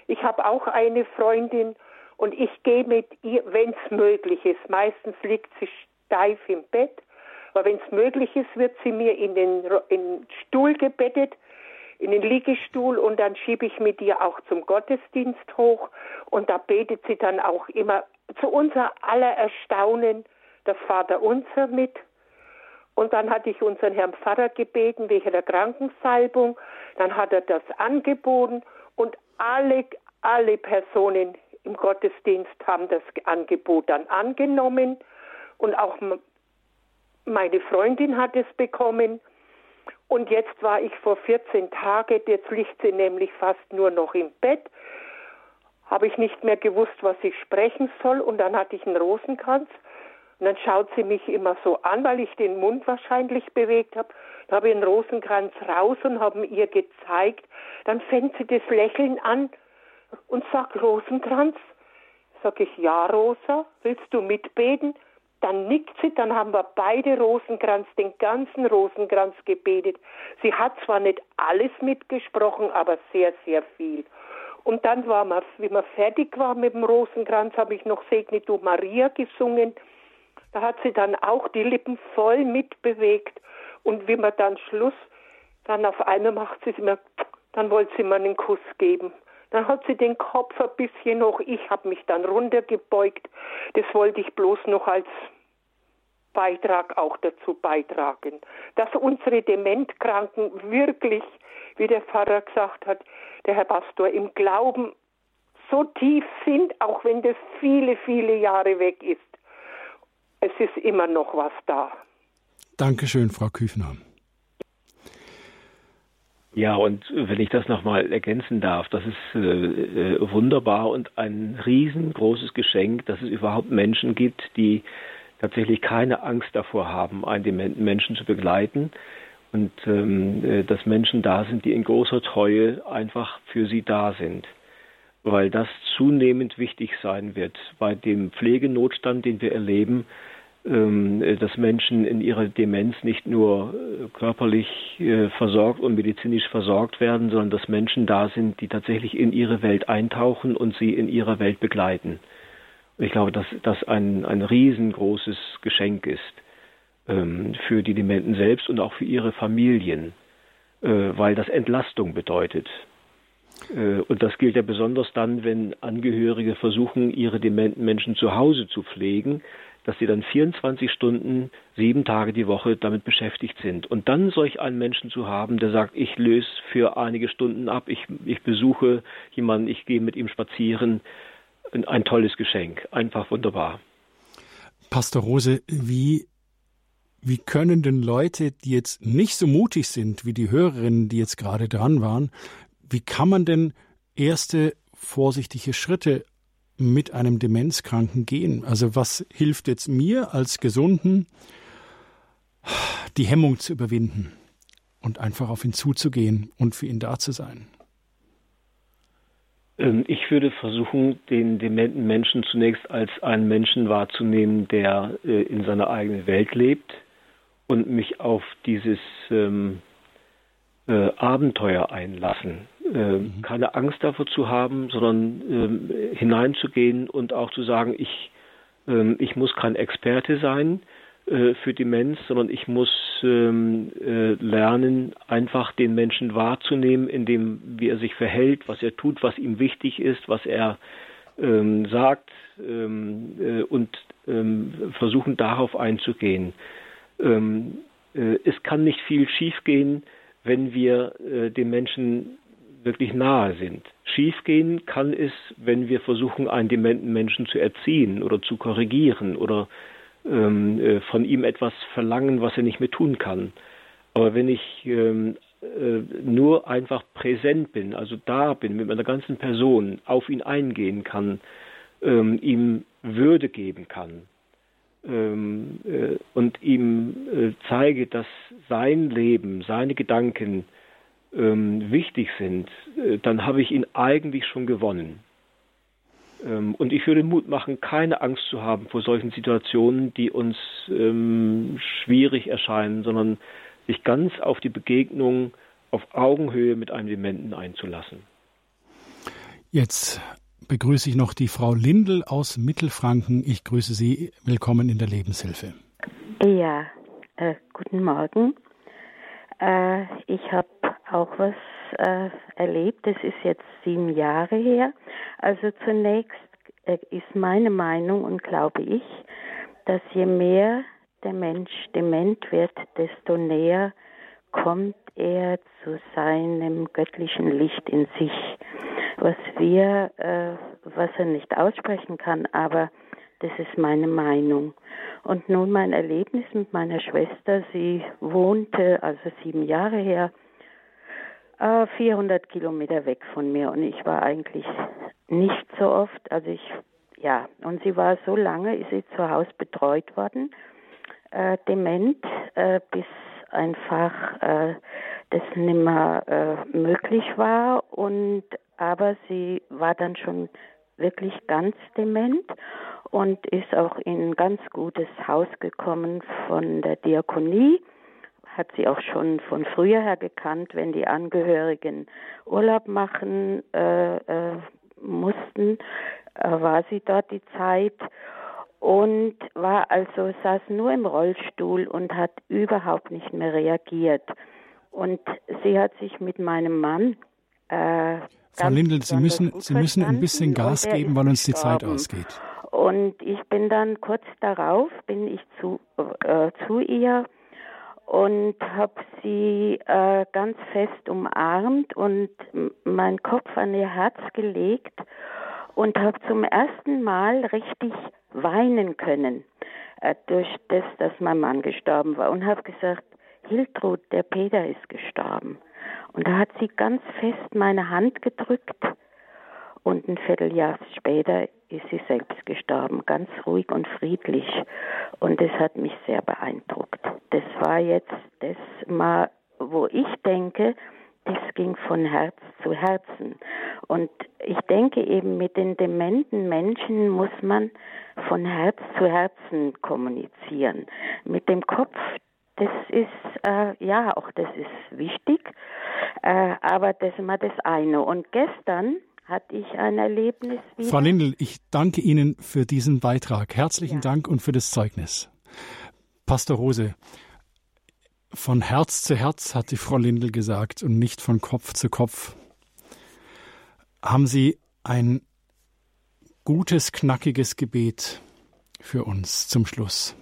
Ich habe auch eine Freundin und ich gehe mit ihr, wenn es möglich ist. Meistens liegt sie steif im Bett, aber wenn es möglich ist, wird sie mir in den, in den Stuhl gebettet, in den Liegestuhl und dann schiebe ich mit ihr auch zum Gottesdienst hoch und da betet sie dann auch immer zu unser aller Erstaunen das Vater Unser mit Und dann hatte ich unseren Herrn Pfarrer gebeten wegen der Krankensalbung. Dann hat er das angeboten und alle, alle Personen im Gottesdienst haben das Angebot dann angenommen und auch meine Freundin hat es bekommen. Und jetzt war ich vor 14 Tagen, jetzt liegt sie nämlich fast nur noch im Bett, habe ich nicht mehr gewusst, was ich sprechen soll. Und dann hatte ich einen Rosenkranz. Und dann schaut sie mich immer so an, weil ich den Mund wahrscheinlich bewegt habe. Dann habe ich einen Rosenkranz raus und habe ihr gezeigt. Dann fängt sie das Lächeln an und sagt, Rosenkranz? Sag ich, ja, Rosa, willst du mitbeten? Dann nickt sie, dann haben wir beide Rosenkranz, den ganzen Rosenkranz gebetet. Sie hat zwar nicht alles mitgesprochen, aber sehr, sehr viel. Und dann war man, wie man fertig war mit dem Rosenkranz, habe ich noch Segne du Maria gesungen. Da hat sie dann auch die Lippen voll mitbewegt. Und wie man dann Schluss, dann auf einmal macht sie es mir, dann wollte sie mir einen Kuss geben. Dann hat sie den Kopf ein bisschen hoch. Ich habe mich dann runtergebeugt. Das wollte ich bloß noch als Beitrag auch dazu beitragen, dass unsere Dementkranken wirklich, wie der Pfarrer gesagt hat, der Herr Pastor, im Glauben so tief sind, auch wenn das viele, viele Jahre weg ist. Es ist immer noch was da. Dankeschön, Frau Küfner. Ja, und wenn ich das nochmal ergänzen darf, das ist äh, äh, wunderbar und ein riesengroßes Geschenk, dass es überhaupt Menschen gibt, die tatsächlich keine Angst davor haben, einen dementen Menschen zu begleiten und ähm, äh, dass Menschen da sind, die in großer Treue einfach für sie da sind, weil das zunehmend wichtig sein wird bei dem Pflegenotstand, den wir erleben, dass Menschen in ihrer Demenz nicht nur äh, körperlich äh, versorgt und medizinisch versorgt werden, sondern dass Menschen da sind, die tatsächlich in ihre Welt eintauchen und sie in ihrer Welt begleiten. Und ich glaube, dass das ein, ein riesengroßes Geschenk ist ähm, für die Dementen selbst und auch für ihre Familien, äh, weil das Entlastung bedeutet. Und das gilt ja besonders dann, wenn Angehörige versuchen, ihre dementen Menschen zu Hause zu pflegen, dass sie dann 24 Stunden, sieben Tage die Woche damit beschäftigt sind. Und dann solch einen Menschen zu haben, der sagt, ich löse für einige Stunden ab, ich, ich besuche jemanden, ich gehe mit ihm spazieren, ein, tolles Geschenk, einfach wunderbar. Pastor Rose, wie wie können denn Leute, die jetzt nicht so mutig sind wie die Hörerinnen, die jetzt gerade dran waren, wie kann man denn erste vorsichtige Schritte mit einem Demenzkranken gehen? Also was hilft jetzt mir als Gesunden, die Hemmung zu überwinden und einfach auf ihn zuzugehen und für ihn da zu sein? Ähm, ich würde versuchen, den dementen Menschen zunächst als einen Menschen wahrzunehmen, der äh, in seiner eigenen Welt lebt und mich auf dieses ähm, äh, Abenteuer einlassen. Äh, mhm. Keine Angst davor zu haben, sondern äh, hineinzugehen und auch zu sagen, ich, ähm, ich muss kein Experte sein äh, für Demenz, sondern ich muss ähm, äh, lernen, einfach den Menschen wahrzunehmen, in dem, wie er sich verhält, was er tut, was ihm wichtig ist, was er ähm, sagt äh, und versuchen darauf einzugehen. Es kann nicht viel schiefgehen, wenn wir äh, dem Menschen wirklich nahe sind. Schiefgehen kann es, wenn wir versuchen, einen dementen Menschen zu erziehen oder zu korrigieren oder ähm, äh, von ihm etwas verlangen, was er nicht mehr tun kann. Aber wenn ich ähm, äh, nur einfach präsent bin, also da bin, mit meiner ganzen Person, auf ihn eingehen kann, ähm, ihm Würde geben kann, ähm, äh, und ihm äh, zeige, dass sein Leben, seine Gedanken ähm, wichtig sind, äh, dann habe ich ihn eigentlich schon gewonnen. Ähm, und ich würde Mut machen, keine Angst zu haben vor solchen Situationen, die uns ähm, schwierig erscheinen, sondern sich ganz auf die Begegnung auf Augenhöhe mit einem Dementen einzulassen. Jetzt begrüße ich noch die Frau Lindel aus Mittelfranken. Ich grüße Sie. Willkommen in der Lebenshilfe. Ja, äh, guten Morgen. Äh, ich habe auch was äh, erlebt. Das ist jetzt sieben Jahre her. Also zunächst äh, ist meine Meinung und glaube ich, dass je mehr der Mensch dement wird, desto näher kommt er zu seinem göttlichen Licht in sich, was wir, äh, was er nicht aussprechen kann, aber das ist meine Meinung. Und nun mein Erlebnis mit meiner Schwester. Sie wohnte, also sieben Jahre her, 400 äh, Kilometer weg von mir und ich war eigentlich nicht so oft, also ich, ja, und sie war so lange, ist sie zu Hause betreut worden, äh, dement, äh, bis einfach äh, das nicht mehr äh, möglich war und aber sie war dann schon wirklich ganz dement und ist auch in ein ganz gutes Haus gekommen von der Diakonie. Hat sie auch schon von früher her gekannt, wenn die Angehörigen Urlaub machen äh, äh, mussten, äh, war sie dort die Zeit und war also saß nur im Rollstuhl und hat überhaupt nicht mehr reagiert. Und sie hat sich mit meinem Mann äh, Frau Lindl, Sie müssen, Sie müssen ein bisschen Gas geben, weil uns die Zeit ausgeht. Und ich bin dann kurz darauf, bin ich zu, äh, zu ihr und habe sie äh, ganz fest umarmt und meinen Kopf an ihr Herz gelegt und habe zum ersten Mal richtig weinen können äh, durch das, dass mein Mann gestorben war und habe gesagt, Hiltrud, der Peter ist gestorben. Und da hat sie ganz fest meine Hand gedrückt und ein Vierteljahr später ist sie selbst gestorben, ganz ruhig und friedlich. Und das hat mich sehr beeindruckt. Das war jetzt das mal, wo ich denke, das ging von Herz zu Herzen. Und ich denke eben, mit den dementen Menschen muss man von Herz zu Herzen kommunizieren. Mit dem Kopf, das ist, äh, ja, auch das ist wichtig, äh, aber das ist immer das eine. Und gestern hatte ich ein Erlebnis. Wieder. Frau Lindl, ich danke Ihnen für diesen Beitrag. Herzlichen ja. Dank und für das Zeugnis. Pastor Rose, von Herz zu Herz hat die Frau Lindl gesagt und nicht von Kopf zu Kopf. Haben Sie ein gutes, knackiges Gebet für uns zum Schluss?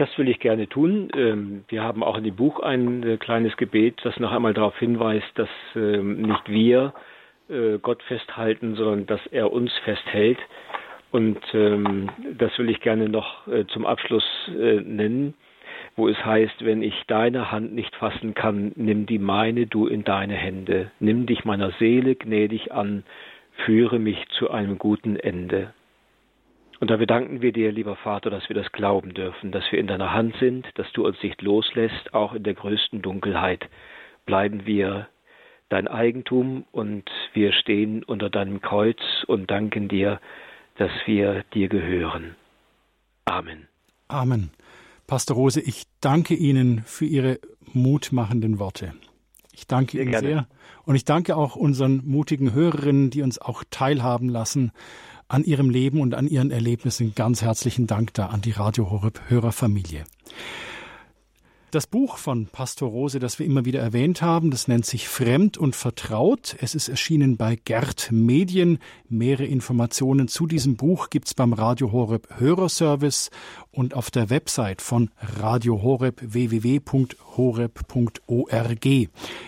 Das will ich gerne tun. Ähm, wir haben auch in dem Buch ein äh, kleines Gebet, das noch einmal darauf hinweist, dass ähm, nicht wir äh, Gott festhalten, sondern dass er uns festhält. Und ähm, das will ich gerne noch äh, zum Abschluss nennen, wo es heißt, wenn ich deine Hand nicht fassen kann, nimm die meine du in deine Hände. Nimm dich meiner Seele gnädig an, führe mich zu einem guten Ende. Und da bedanken wir dir, lieber Vater, dass wir das glauben dürfen, dass wir in deiner Hand sind, dass du uns nicht loslässt, auch in der größten Dunkelheit bleiben wir dein Eigentum und wir stehen unter deinem Kreuz und danken dir, dass wir dir gehören. Amen. Amen. Pastor Rose, ich danke Ihnen für Ihre mutmachenden Worte. Ich danke sehr Ihnen gerne. sehr. Und ich danke auch unseren mutigen Hörerinnen, die uns auch teilhaben lassen an ihrem Leben und an ihren Erlebnissen. Ganz herzlichen Dank da an die Radio Horeb Hörerfamilie. Das Buch von Pastor Rose, das wir immer wieder erwähnt haben, das nennt sich Fremd und Vertraut. Es ist erschienen bei Gerd Medien. Mehrere Informationen zu diesem Buch gibt's beim Radio Horeb Hörerservice und auf der Website von Radio Horeb www.horeb.org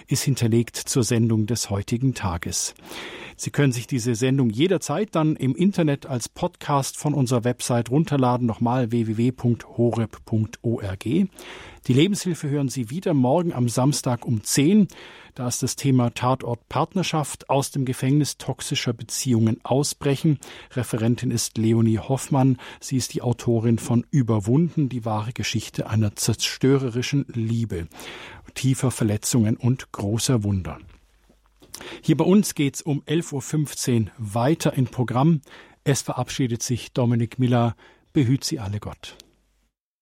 ist hinterlegt zur Sendung des heutigen Tages. Sie können sich diese Sendung jederzeit dann im Internet als Podcast von unserer Website runterladen. Nochmal www.horeb.org. Die Lebenshilfe hören Sie wieder morgen am Samstag um 10. Da ist das Thema Tatort Partnerschaft aus dem Gefängnis toxischer Beziehungen ausbrechen. Referentin ist Leonie Hoffmann. Sie ist die Autorin von Überwunden, die wahre Geschichte einer zerstörerischen Liebe, tiefer Verletzungen und großer Wunder. Hier bei uns geht es um 11.15 Uhr weiter im Programm. Es verabschiedet sich Dominik Miller. Behüt Sie alle Gott.